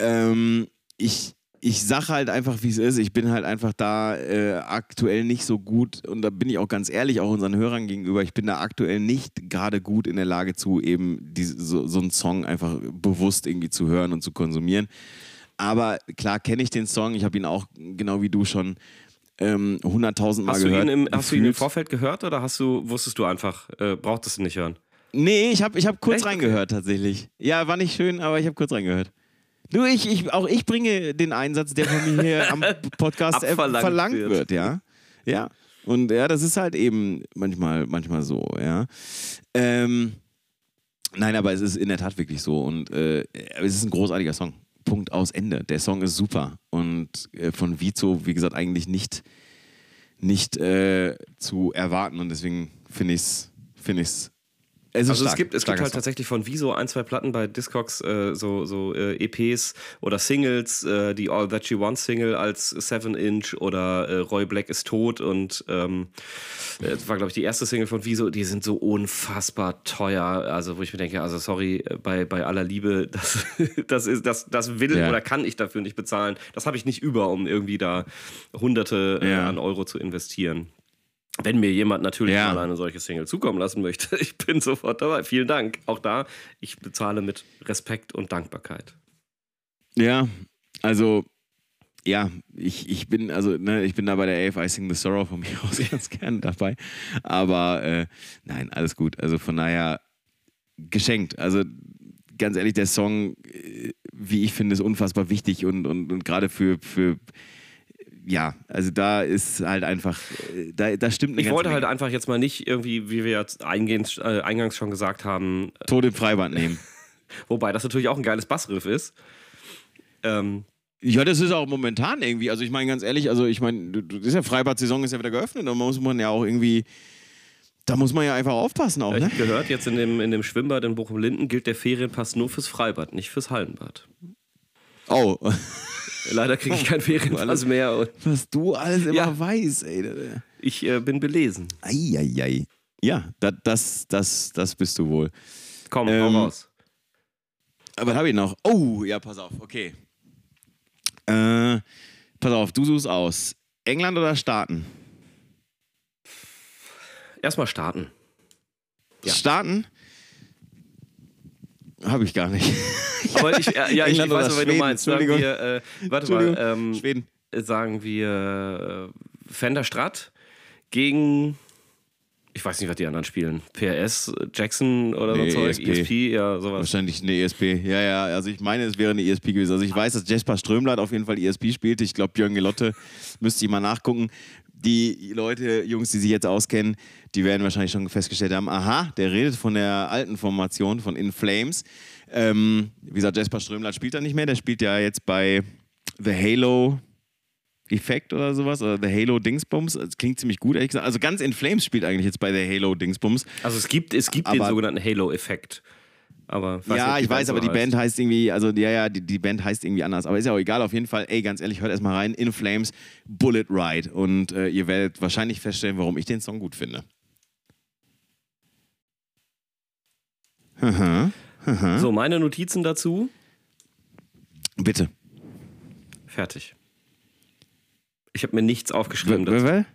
Ähm, ich, ich sage halt einfach, wie es ist. Ich bin halt einfach da äh, aktuell nicht so gut und da bin ich auch ganz ehrlich, auch unseren Hörern gegenüber, ich bin da aktuell nicht gerade gut in der Lage zu, eben diese, so, so einen Song einfach bewusst irgendwie zu hören und zu konsumieren. Aber klar kenne ich den Song. Ich habe ihn auch, genau wie du schon, ähm, 100.000 Mal hast gehört. Du ihn im, hast du ihn im Vorfeld gehört oder hast du, wusstest du einfach, äh, brauchtest du nicht hören? Nee, ich habe ich hab kurz Echt? reingehört tatsächlich. Ja, war nicht schön, aber ich habe kurz reingehört. Du, ich, ich, auch ich bringe den Einsatz, der von mir hier am Podcast verlangt wird. wird, ja. Ja. Und ja, das ist halt eben manchmal, manchmal so, ja. Ähm, nein, aber es ist in der Tat wirklich so. Und äh, es ist ein großartiger Song. Punkt aus Ende. Der Song ist super und äh, von Vizo, wie gesagt, eigentlich nicht, nicht äh, zu erwarten und deswegen finde ich es find ich's also stark, es gibt, es gibt halt Song. tatsächlich von Wieso ein, zwei Platten bei Discogs, äh, so, so äh, EPs oder Singles, äh, die All That She Wants Single als 7-Inch oder äh, Roy Black ist tot und ähm, das war, glaube ich, die erste Single von Wieso, die sind so unfassbar teuer. Also, wo ich mir denke, also sorry, bei, bei aller Liebe, das, das, ist, das, das will ja. oder kann ich dafür nicht bezahlen. Das habe ich nicht über, um irgendwie da Hunderte äh, ja. an Euro zu investieren. Wenn mir jemand natürlich ja. mal eine solche Single zukommen lassen möchte, ich bin sofort dabei. Vielen Dank. Auch da, ich bezahle mit Respekt und Dankbarkeit. Ja, also ja, ich, ich bin, also, ne, ich bin da bei der AFI Sing the Sorrow von mir aus ganz gerne dabei. Aber äh, nein, alles gut. Also von daher geschenkt. Also ganz ehrlich, der Song, äh, wie ich finde, ist unfassbar wichtig und, und, und gerade für, für ja, also da ist halt einfach, da, da stimmt eine Ich wollte halt Menge. halt einfach jetzt mal nicht irgendwie, wie wir jetzt eingehend, äh, eingangs schon gesagt haben, Tod im Freibad nehmen. Wobei das natürlich auch ein geiles Bassriff ist. Ähm, ja, das ist auch momentan irgendwie. Also ich meine ganz ehrlich, also ich meine, das ist ja Freibad-Saison ist ja wieder geöffnet und da muss man ja auch irgendwie, da muss man ja einfach aufpassen auch. Ne? Ich gehört jetzt in dem, in dem Schwimmbad in Bochum-Linden gilt der Ferienpass nur fürs Freibad, nicht fürs Hallenbad. Oh. Leider kriege ich keinen Ferienpass mehr. Was du alles immer ja. weißt, ey. Ich äh, bin belesen. Eieiei. Ja, das, das, das, das bist du wohl. Komm, ähm, hau raus. Was habe ich noch? Oh, ja, pass auf, okay. Äh, pass auf, du suchst aus. England oder Staaten? Erstmal Staaten. Ja. Staaten? Habe ich gar nicht. Aber ich, ja, ja ich, ich weiß, was du meinst. Sagen wir, äh, warte mal, ähm, Schweden. sagen wir äh, Fender Strat gegen, ich weiß nicht, was die anderen spielen. PRS, Jackson oder nee, so Zeug, ESP. ESP, ja, sowas. Wahrscheinlich eine ESP. Ja, ja, also ich meine, es wäre eine ESP gewesen. Also ich weiß, dass Jesper Strömlatt auf jeden Fall ESP spielte. Ich glaube, Björn Gelotte müsste ich mal nachgucken die Leute, Jungs, die sich jetzt auskennen, die werden wahrscheinlich schon festgestellt haben, aha, der redet von der alten Formation, von In Flames. Ähm, wie gesagt, Jasper Strömler spielt da nicht mehr, der spielt ja jetzt bei The Halo Effekt oder sowas, oder The Halo Dingsbums. Das klingt ziemlich gut, ehrlich gesagt. Also ganz In Flames spielt eigentlich jetzt bei The Halo Dingsbums. Also es gibt, es gibt den sogenannten Halo-Effekt. Aber ja, ich weiß, aber die heißt. Band heißt irgendwie, also ja, ja, die, die Band heißt irgendwie anders. Aber ist ja auch egal, auf jeden Fall, ey, ganz ehrlich, hört erstmal rein. In Flames, Bullet Ride. Und äh, ihr werdet wahrscheinlich feststellen, warum ich den Song gut finde. Aha, aha. So, meine Notizen dazu. Bitte. Fertig. Ich habe mir nichts aufgeschrieben w dazu.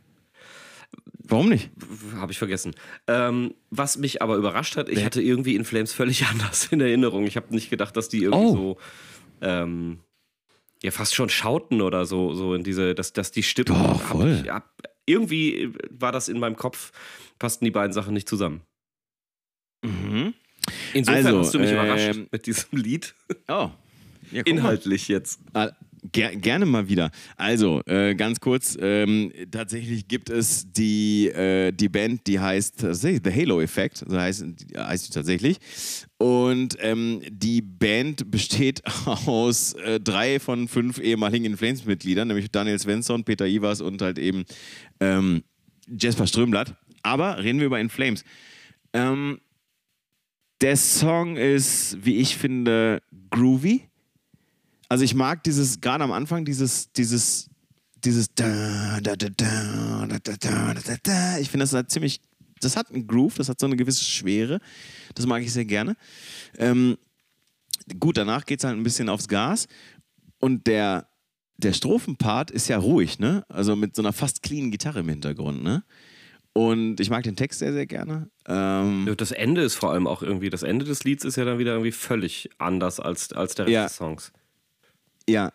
Warum nicht? Habe ich vergessen. Ähm, was mich aber überrascht hat, ich nee. hatte irgendwie In Flames völlig anders in Erinnerung. Ich habe nicht gedacht, dass die irgendwie oh. so ähm, ja fast schon schauten oder so, so in diese, dass, dass die Stimme. Doch, voll. Ich, ja, irgendwie war das in meinem Kopf, passten die beiden Sachen nicht zusammen. Mhm. Insofern also, hast du mich ähm, überrascht mit diesem Lied. Oh. Ja, Inhaltlich jetzt. Ah, Ger gerne mal wieder. Also, äh, ganz kurz, ähm, tatsächlich gibt es die, äh, die Band, die heißt The Halo Effect, so heißt, heißt die tatsächlich. Und ähm, die Band besteht aus äh, drei von fünf ehemaligen Inflames-Mitgliedern, nämlich Daniel Svensson, Peter Ivers und halt eben ähm, Jesper Strömblatt. Aber reden wir über Inflames. Ähm, der Song ist, wie ich finde, groovy. Also ich mag dieses, gerade am Anfang, dieses, dieses, dieses da, da, da, da, da, da, da, da. Ich finde, das hat ziemlich, das hat einen Groove, das hat so eine gewisse Schwere. Das mag ich sehr gerne. Ähm, gut, danach geht es halt ein bisschen aufs Gas. Und der, der Strophenpart ist ja ruhig, ne? Also mit so einer fast cleanen Gitarre im Hintergrund, ne? Und ich mag den Text sehr, sehr gerne. Ähm das Ende ist vor allem auch irgendwie, das Ende des Lieds ist ja dann wieder irgendwie völlig anders als, als der Rest ja. des Songs. Ja.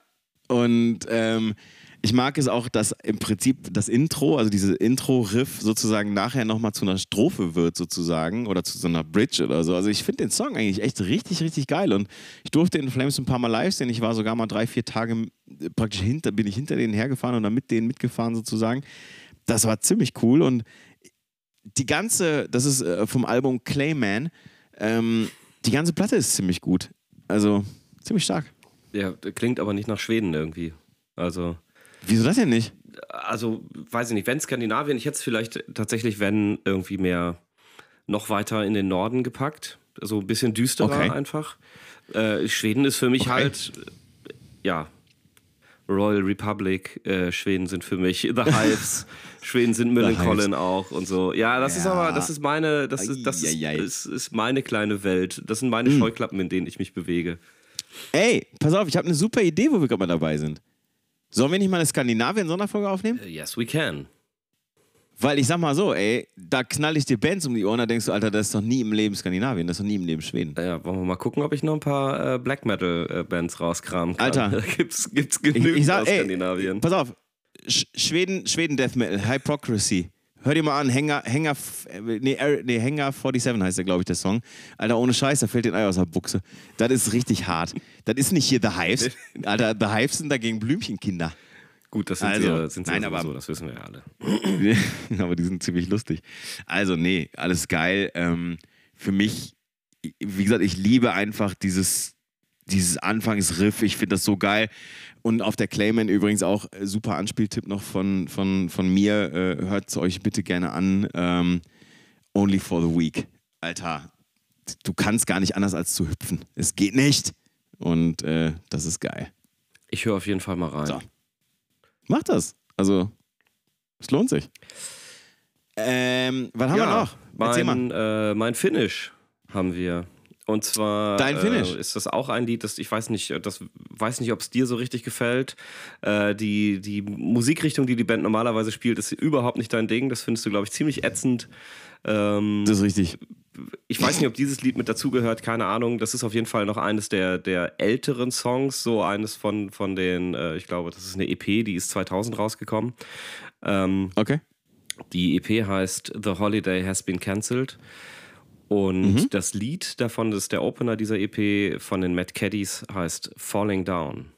Und ähm, ich mag es auch, dass im Prinzip das Intro, also diese Intro-Riff sozusagen nachher nochmal zu einer Strophe wird sozusagen oder zu so einer Bridge oder so. Also ich finde den Song eigentlich echt richtig, richtig geil und ich durfte in Flames ein paar Mal live sehen. Ich war sogar mal drei, vier Tage praktisch hinter, bin ich hinter denen hergefahren oder mit denen mitgefahren sozusagen. Das war ziemlich cool und die ganze, das ist äh, vom Album Clayman, ähm, die ganze Platte ist ziemlich gut. Also ziemlich stark. Ja, klingt aber nicht nach Schweden irgendwie. Also. Wieso das denn nicht? Also, weiß ich nicht, wenn Skandinavien, ich hätte es vielleicht tatsächlich, wenn irgendwie mehr noch weiter in den Norden gepackt. So ein bisschen düsterer okay. einfach. Äh, Schweden ist für mich okay. halt, ja, Royal Republic, äh, Schweden sind für mich The Hives, Schweden sind Millencolin auch und so. Ja, das ja. ist aber, das ist meine, das ist, das ist, ist, ist, meine kleine Welt. Das sind meine mhm. Scheuklappen, in denen ich mich bewege. Ey, pass auf, ich habe eine super Idee, wo wir gerade mal dabei sind. Sollen wir nicht mal eine Skandinavien-Sonderfolge aufnehmen? Uh, yes, we can. Weil ich sag mal so, ey, da knall ich dir Bands um die Ohren, da denkst du, Alter, das ist doch nie im Leben Skandinavien, das ist doch nie im Leben Schweden. Ja, wollen wir mal gucken, ob ich noch ein paar äh, Black Metal-Bands äh, rauskramen kann. Alter. gibt's, gibt's genügend ich, ich sag, aus Skandinavien. Ey, pass auf, Sch Schweden, Schweden Death Metal, Hypocrisy. Hör dir mal an, Hänger, Hänger, nee, nee, Hänger 47 heißt der, glaube ich, der Song. Alter, ohne Scheiß, da fällt den Ei aus der Buchse. Das ist richtig hart. Das ist nicht hier The Hives. Alter, The Hives sind dagegen Blümchenkinder. Gut, das sind also, sie, sind sie nein, aber, so, das wissen wir ja alle. aber die sind ziemlich lustig. Also, nee, alles geil. Ähm, für mich, wie gesagt, ich liebe einfach dieses, dieses Anfangsriff. Ich finde das so geil. Und auf der Clayman übrigens auch äh, super Anspieltipp noch von, von, von mir. Äh, Hört es euch bitte gerne an. Ähm, Only for the Week. Alter, du kannst gar nicht anders als zu hüpfen. Es geht nicht. Und äh, das ist geil. Ich höre auf jeden Fall mal rein. So. Mach das. Also, es lohnt sich. Ähm, was haben ja, wir noch? Mein, mal. Äh, mein Finish haben wir. Und zwar Dein Finish. Äh, ist das auch ein Lied, das ich weiß nicht, das weiß nicht, ob es dir so richtig gefällt. Äh, die, die Musikrichtung, die die Band normalerweise spielt, ist überhaupt nicht dein Ding. Das findest du, glaube ich, ziemlich ätzend. Ähm, das ist richtig ich weiß nicht, ob dieses Lied mit dazugehört, keine Ahnung. Das ist auf jeden Fall noch eines der, der älteren Songs, so eines von, von den, äh, ich glaube, das ist eine EP, die ist 2000 rausgekommen. Ähm, okay. Die EP heißt The Holiday Has Been Cancelled. Und mhm. das Lied davon, das ist der Opener dieser EP von den Mad Caddies, heißt Falling Down.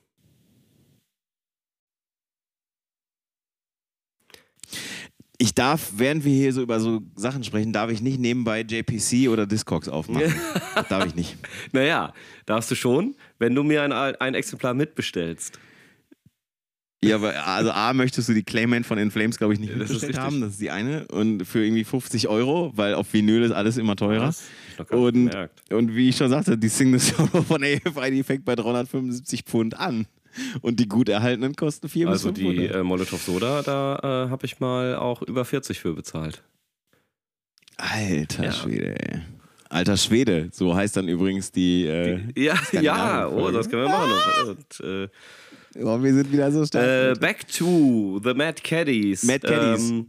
ich darf, während wir hier so über so Sachen sprechen, darf ich nicht nebenbei JPC oder Discogs aufmachen. darf ich nicht. Naja, darfst du schon, wenn du mir ein, ein Exemplar mitbestellst. Ja, aber also A, möchtest du die Clayman von In Flames, glaube ich, nicht ja, mitbestellt haben. Das ist die eine. Und für irgendwie 50 Euro, weil auf Vinyl ist alles immer teurer. Und, und wie ich schon sagte, die Sing the Sorrow von AFI, die fängt bei 375 Pfund an. Und die gut erhaltenen kosten 4 Also die äh, Molotov Soda, da äh, habe ich mal auch über 40 für bezahlt. Alter ja. Schwede, ey. Alter Schwede, so heißt dann übrigens die. Äh, ja, ja, oh, das können wir machen. Und, äh, oh, wir sind wieder so stark. Äh, back to the Mad Caddies. Mad Caddies. Ähm,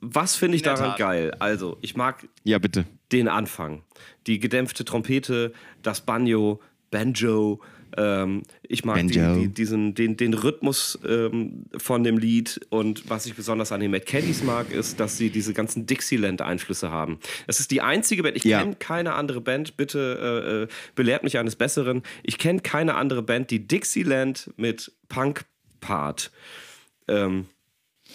was finde ich daran Tat. geil? Also, ich mag ja, bitte. den Anfang. Die gedämpfte Trompete, das Banjo, Banjo, ähm, ich mag die, die, diesen, den, den Rhythmus ähm, von dem Lied und was ich besonders an den Mad Caddies mag, ist, dass sie diese ganzen Dixieland-Einflüsse haben. Es ist die einzige Band, ich ja. kenne keine andere Band, bitte äh, äh belehrt mich eines Besseren. Ich kenne keine andere Band, die Dixieland mit Punk-Part ähm,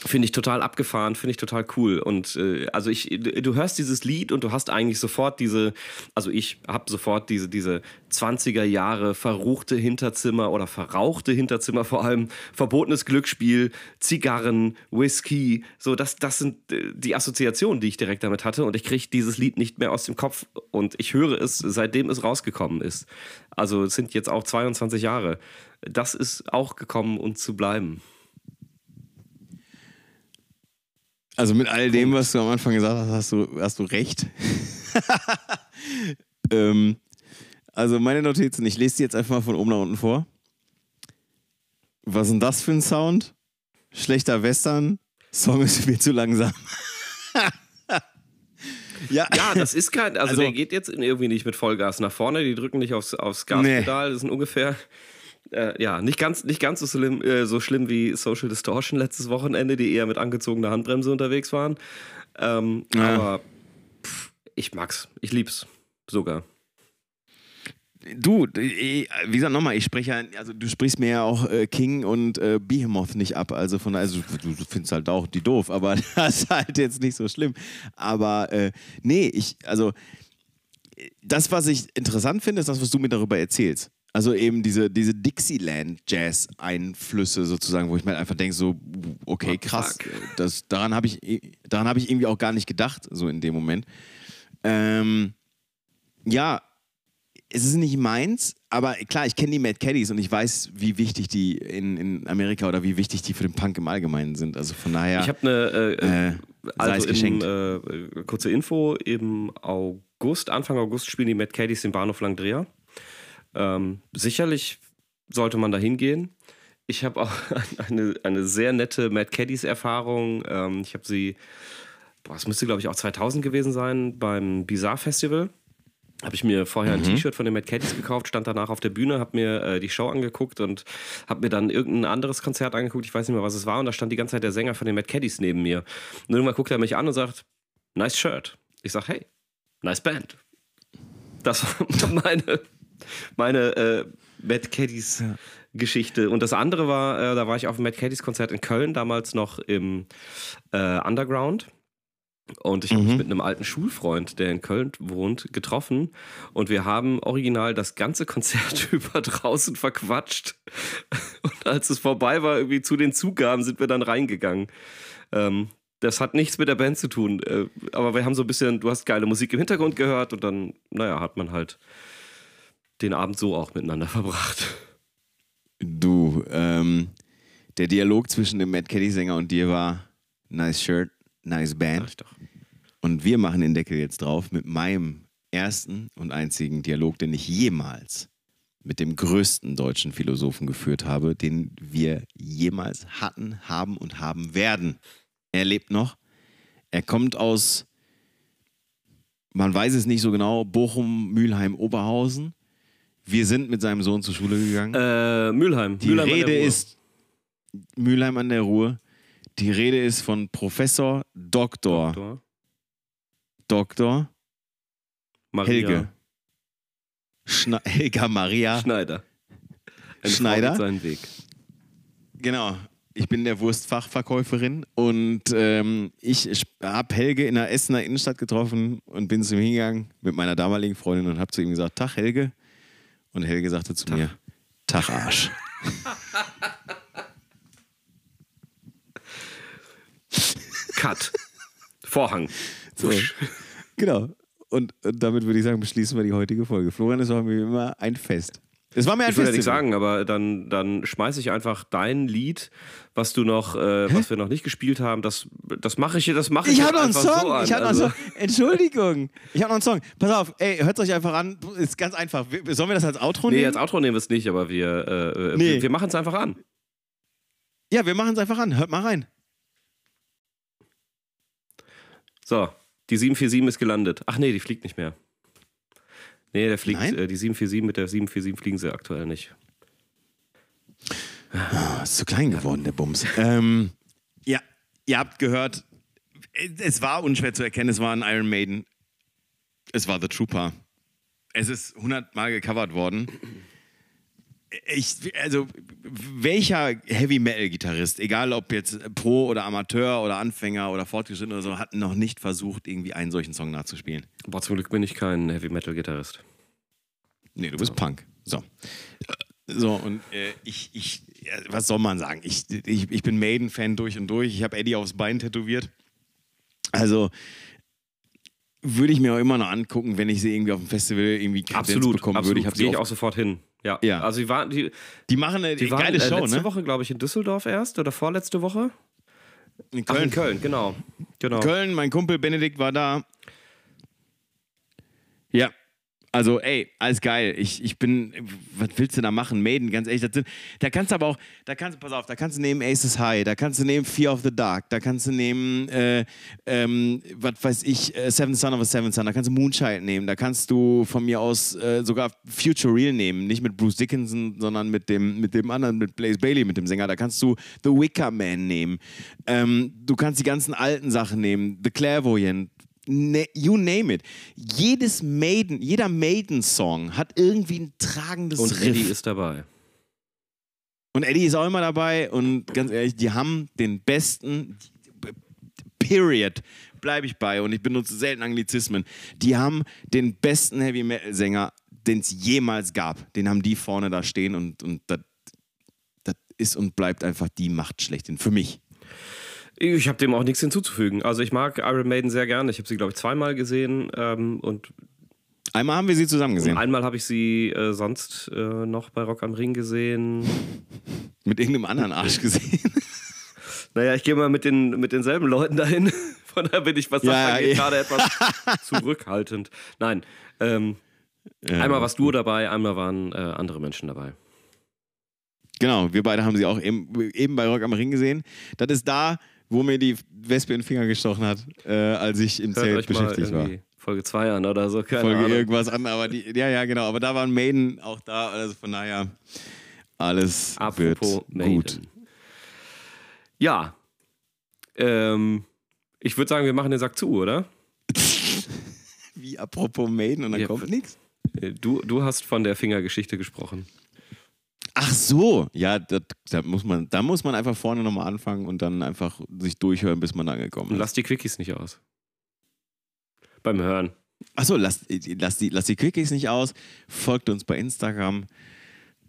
Finde ich total abgefahren, finde ich total cool. Und äh, also ich, du hörst dieses Lied und du hast eigentlich sofort diese, also ich habe sofort diese, diese 20er Jahre verruchte Hinterzimmer oder verrauchte Hinterzimmer, vor allem verbotenes Glücksspiel, Zigarren, Whisky. So, das, das sind äh, die Assoziationen, die ich direkt damit hatte. Und ich kriege dieses Lied nicht mehr aus dem Kopf. Und ich höre es, seitdem es rausgekommen ist. Also es sind jetzt auch 22 Jahre. Das ist auch gekommen, um zu bleiben. Also mit all dem, was du am Anfang gesagt hast, hast du, hast du recht. ähm, also meine Notizen, ich lese die jetzt einfach mal von oben nach unten vor. Was ist denn das für ein Sound? Schlechter Western, Song ist viel zu langsam. ja. ja, das ist kein, also, also, der geht jetzt irgendwie nicht mit Vollgas nach vorne, die drücken nicht aufs, aufs Gaspedal, nee. das sind ungefähr äh, ja, nicht ganz, nicht ganz so, schlimm, äh, so schlimm wie Social Distortion letztes Wochenende, die eher mit angezogener Handbremse unterwegs waren. Ähm, ja. Aber pff, ich mag's. Ich lieb's sogar. Du, wie gesagt, nochmal, ich spreche ja, also du sprichst mir ja auch äh, King und äh, Behemoth nicht ab. Also von also du, du findest halt auch die doof, aber das ist halt jetzt nicht so schlimm. Aber äh, nee, ich, also das, was ich interessant finde, ist das, was du mir darüber erzählst. Also eben diese, diese Dixieland-Jazz-Einflüsse sozusagen, wo ich mir halt einfach denke, so, okay, krass, das, daran habe ich, daran hab ich irgendwie auch gar nicht gedacht, so in dem Moment. Ähm, ja, es ist nicht meins, aber klar, ich kenne die Mad Caddies und ich weiß, wie wichtig die in, in Amerika oder wie wichtig die für den Punk im Allgemeinen sind. Also von daher. Ich habe eine äh, äh, äh also im, äh, kurze Info: Im August, Anfang August spielen die Mad Caddies den Bahnhof Langdrea. Ähm, sicherlich sollte man da hingehen. Ich habe auch eine, eine sehr nette Mad Caddies Erfahrung. Ähm, ich habe sie, boah, es müsste glaube ich auch 2000 gewesen sein, beim Bizarre Festival habe ich mir vorher ein mhm. T-Shirt von den Mad Caddies gekauft, stand danach auf der Bühne, habe mir äh, die Show angeguckt und habe mir dann irgendein anderes Konzert angeguckt, ich weiß nicht mehr, was es war, und da stand die ganze Zeit der Sänger von den Mad Caddies neben mir. Und irgendwann guckt er mich an und sagt, nice Shirt. Ich sage, hey, nice Band. Das war meine, meine äh, Mad Caddies ja. Geschichte. Und das andere war, äh, da war ich auf dem Mad Caddies Konzert in Köln, damals noch im äh, Underground. Und ich habe mich mhm. mit einem alten Schulfreund, der in Köln wohnt, getroffen. Und wir haben original das ganze Konzert über draußen verquatscht. Und als es vorbei war, irgendwie zu den Zugaben, sind wir dann reingegangen. Ähm, das hat nichts mit der Band zu tun. Äh, aber wir haben so ein bisschen, du hast geile Musik im Hintergrund gehört und dann, naja, hat man halt den Abend so auch miteinander verbracht. Du, ähm, der Dialog zwischen dem Matt Caddy-Sänger und dir war nice shirt, nice band. Und wir machen den Deckel jetzt drauf mit meinem ersten und einzigen Dialog, den ich jemals mit dem größten deutschen Philosophen geführt habe, den wir jemals hatten, haben und haben werden. Er lebt noch. Er kommt aus, man weiß es nicht so genau, Bochum, Mülheim, Oberhausen. Wir sind mit seinem Sohn zur Schule gegangen. Äh, Mülheim. Die Mülheim Rede ist Mülheim an der Ruhr. Die Rede ist von Professor Doktor. Doktor. Doktor. Maria. Helge. Schne Helga Maria. Schneider. Eine Schneider. seinen Weg. Genau. Ich bin der Wurstfachverkäuferin und ähm, ich habe Helge in der Essener Innenstadt getroffen und bin zu ihm hingegangen mit meiner damaligen Freundin und habe zu ihm gesagt: Tag, Helge. Und Helge sagte zu Tag. mir: Tag, Arsch. Cut. Vorhang. So. Genau. Und, und, damit würde ich sagen, beschließen wir die heutige Folge. Florian, es war mir immer ein Fest. Es war mir ein ich würde ja nichts sagen, aber dann, dann schmeiße ich einfach dein Lied, was du noch, äh, was wir noch nicht gespielt haben, das, das mache ich, das mache ich. Ich habe noch einen Song. So ich habe also. noch einen Song. Entschuldigung. Ich habe noch einen Song. Pass auf, ey, hört euch einfach an. Ist ganz einfach. Sollen wir das als Outro nehmen? Nee, als Outro nehmen wir es nicht, aber wir, äh, nee. wir, wir machen es einfach an. Ja, wir machen es einfach an. Hört mal rein. So, die 747 ist gelandet. Ach nee, die fliegt nicht mehr. Nee, der fliegt, äh, die 747 mit der 747 fliegen sie aktuell nicht. Oh, ist zu klein geworden, der Bums. ähm, ja, ihr habt gehört, es war unschwer zu erkennen, es war ein Iron Maiden. Es war The Trooper. Es ist 100 Mal gecovert worden ich, also welcher Heavy Metal Gitarrist, egal ob jetzt Pro oder Amateur oder Anfänger oder Fortgeschritten oder so, hat noch nicht versucht, irgendwie einen solchen Song nachzuspielen. Boah, zum Glück bin ich kein Heavy Metal Gitarrist. Nee, du bist so. Punk. So. So, und äh, ich, ich, was soll man sagen? Ich, ich, ich bin Maiden-Fan durch und durch. Ich habe Eddie aufs Bein tätowiert. Also, würde ich mir auch immer noch angucken, wenn ich sie irgendwie auf dem Festival irgendwie Absolut, bekommen absolut. würde. Ich gehe ich auch sofort hin. Ja. ja. Also die waren die, die machen eine die geile waren, Show, äh, letzte ne? Woche, glaube ich, in Düsseldorf erst oder vorletzte Woche. In Köln. Ach, in Köln, genau. genau. Köln, mein Kumpel Benedikt war da. Ja, also, ey, alles geil. Ich, ich bin, was willst du da machen? Maiden, ganz ehrlich. Sind, da kannst du aber auch, da kannst du, pass auf, da kannst du nehmen Aces High, da kannst du nehmen Fear of the Dark, da kannst du nehmen, äh, ähm, was weiß ich, äh, Seven Son of a Seven Son, da kannst du Moonchild nehmen, da kannst du von mir aus äh, sogar Future Real nehmen. Nicht mit Bruce Dickinson, sondern mit dem, mit dem anderen, mit Blaze Bailey, mit dem Sänger. Da kannst du The Wicker Man nehmen. Ähm, du kannst die ganzen alten Sachen nehmen, The Clairvoyant, you name it. Jedes Maiden, jeder Maiden-Song hat irgendwie ein tragendes Und Riff. Eddie ist dabei. Und Eddie ist auch immer dabei und ganz ehrlich, die haben den besten, period, bleibe ich bei und ich benutze selten Anglizismen, die haben den besten Heavy-Metal-Sänger, den es jemals gab. Den haben die vorne da stehen und, und das ist und bleibt einfach die Macht schlechthin. Für mich. Ich habe dem auch nichts hinzuzufügen. Also ich mag Iron Maiden sehr gerne. Ich habe sie, glaube ich, zweimal gesehen ähm, und Einmal haben wir sie zusammen gesehen. Einmal habe ich sie äh, sonst äh, noch bei Rock am Ring gesehen. Mit irgendeinem anderen Arsch gesehen. naja, ich gehe mal mit, den, mit denselben Leuten dahin. Von daher bin ich, was das ja, angeht, ja. gerade etwas zurückhaltend. Nein. Ähm, ja, einmal warst du dabei, einmal waren äh, andere Menschen dabei. Genau, wir beide haben sie auch eben, eben bei Rock am Ring gesehen. Das ist da, wo mir die Wespe in den Finger gestochen hat, äh, als ich im Hört Zelt beschäftigt war. Folge 2 an oder so. Keine Folge Ahnung. irgendwas an, aber die, ja, ja, genau. Aber da waren Maiden auch da, also von daher alles Apropos wird Maiden. gut. Ja. Ähm, ich würde sagen, wir machen den Sack zu, oder? Wie apropos Maiden und dann ja, kommt nichts? Äh, du, du hast von der Fingergeschichte gesprochen. Ach so, ja, da, da, muss man, da muss man einfach vorne nochmal anfangen und dann einfach sich durchhören, bis man angekommen ist. lass die Quickies nicht aus. Beim Hören. Ach so, lass, lass, die, lass die Quickies nicht aus. Folgt uns bei Instagram.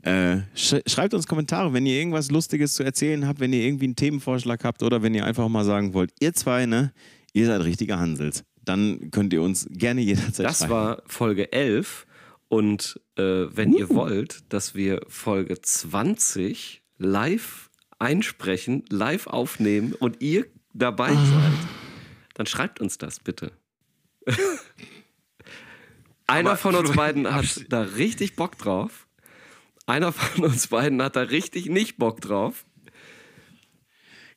Äh, sch schreibt uns Kommentare, wenn ihr irgendwas Lustiges zu erzählen habt, wenn ihr irgendwie einen Themenvorschlag habt oder wenn ihr einfach mal sagen wollt, ihr zwei, ne, ihr seid richtige Hansels. Dann könnt ihr uns gerne jederzeit Das schreiben. war Folge 11 und äh, wenn uh. ihr wollt, dass wir Folge 20 live einsprechen, live aufnehmen und ihr dabei ah. seid, dann schreibt uns das bitte. Einer von uns beiden hat da richtig Bock drauf. Einer von uns beiden hat da richtig nicht Bock drauf.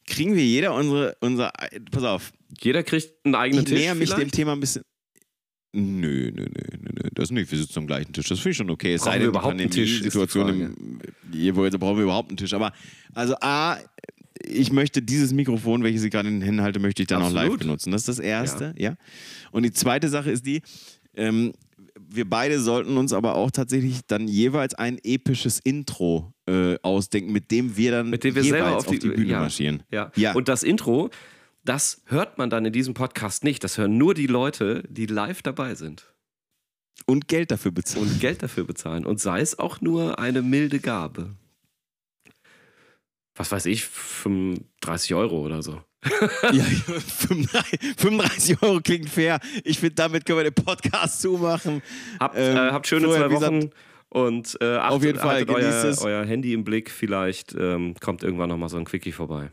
Kriegen wir jeder unsere, unser, pass auf. Jeder kriegt einen eigenen ich Tisch. Ich näher mich dem Thema ein bisschen. Nö, nö, nö, nö. Das nicht. Wir sitzen am gleichen Tisch. Das finde ich schon okay. Es brauchen sei denn, überhaupt einen Tisch. Situation im, hier brauchen wir überhaupt einen Tisch. Aber also A, ich möchte dieses Mikrofon, welches ich gerade in den Händen halte, möchte ich dann Absolut. auch live benutzen. Das ist das Erste, ja. ja. Und die zweite Sache ist die, ähm, wir beide sollten uns aber auch tatsächlich dann jeweils ein episches Intro äh, ausdenken, mit dem wir dann mit dem wir jeweils auf die, auf die Bühne ja, marschieren. Ja. ja. Und das Intro, das hört man dann in diesem Podcast nicht. Das hören nur die Leute, die live dabei sind. Und Geld dafür bezahlen. Und Geld dafür bezahlen. Und sei es auch nur eine milde Gabe. Was weiß ich, 35 Euro oder so. ja, 35 Euro klingt fair. Ich finde, damit können wir den Podcast zumachen. Habt, ähm, äh, habt schöne zwei Wochen. Gesagt, und äh, achtet, auf jeden Fall euer, euer, Handy im Blick. Vielleicht ähm, kommt irgendwann nochmal so ein Quickie vorbei.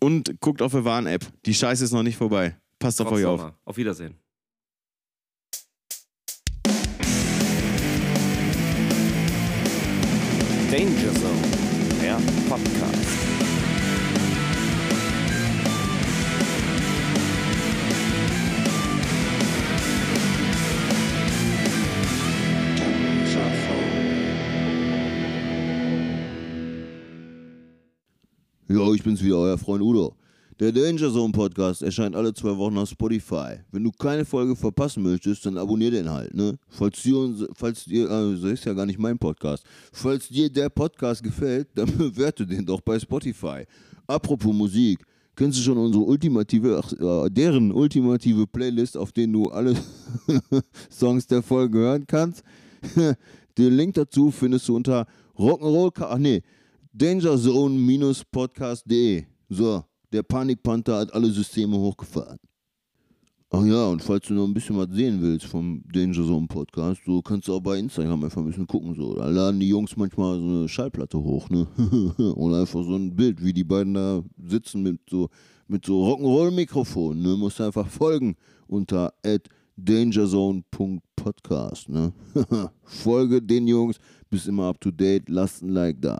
Und guckt auf der Warn-App. Die Scheiße ist noch nicht vorbei. Passt auf euch auf. Auf Wiedersehen. Danger Zone, der Podcast. Ja, ich bin's wieder, euer Freund Udo. Der Danger Zone Podcast erscheint alle zwei Wochen auf Spotify. Wenn du keine Folge verpassen möchtest, dann abonnier den halt, ne? Falls dir, falls dir, also ist ja gar nicht mein Podcast. Falls dir der Podcast gefällt, dann bewerte den doch bei Spotify. Apropos Musik, kennst du schon unsere ultimative, ach, äh, deren ultimative Playlist, auf denen du alle Songs der Folge hören kannst? den Link dazu findest du unter Rock'n'Roll, ach nee, dangerzone-podcast.de. So, der Panikpanther hat alle Systeme hochgefahren. Ach ja, und falls du noch ein bisschen was sehen willst vom Danger Zone Podcast, so kannst du auch bei Instagram einfach ein bisschen gucken. So. Da laden die Jungs manchmal so eine Schallplatte hoch, ne? Oder einfach so ein Bild, wie die beiden da sitzen mit so, mit so Rock'n'Roll-Mikrofon, ne? Musst du einfach folgen unter dangerzone.podcast, ne? Folge den Jungs, bist immer up to date, lasst ein Like da.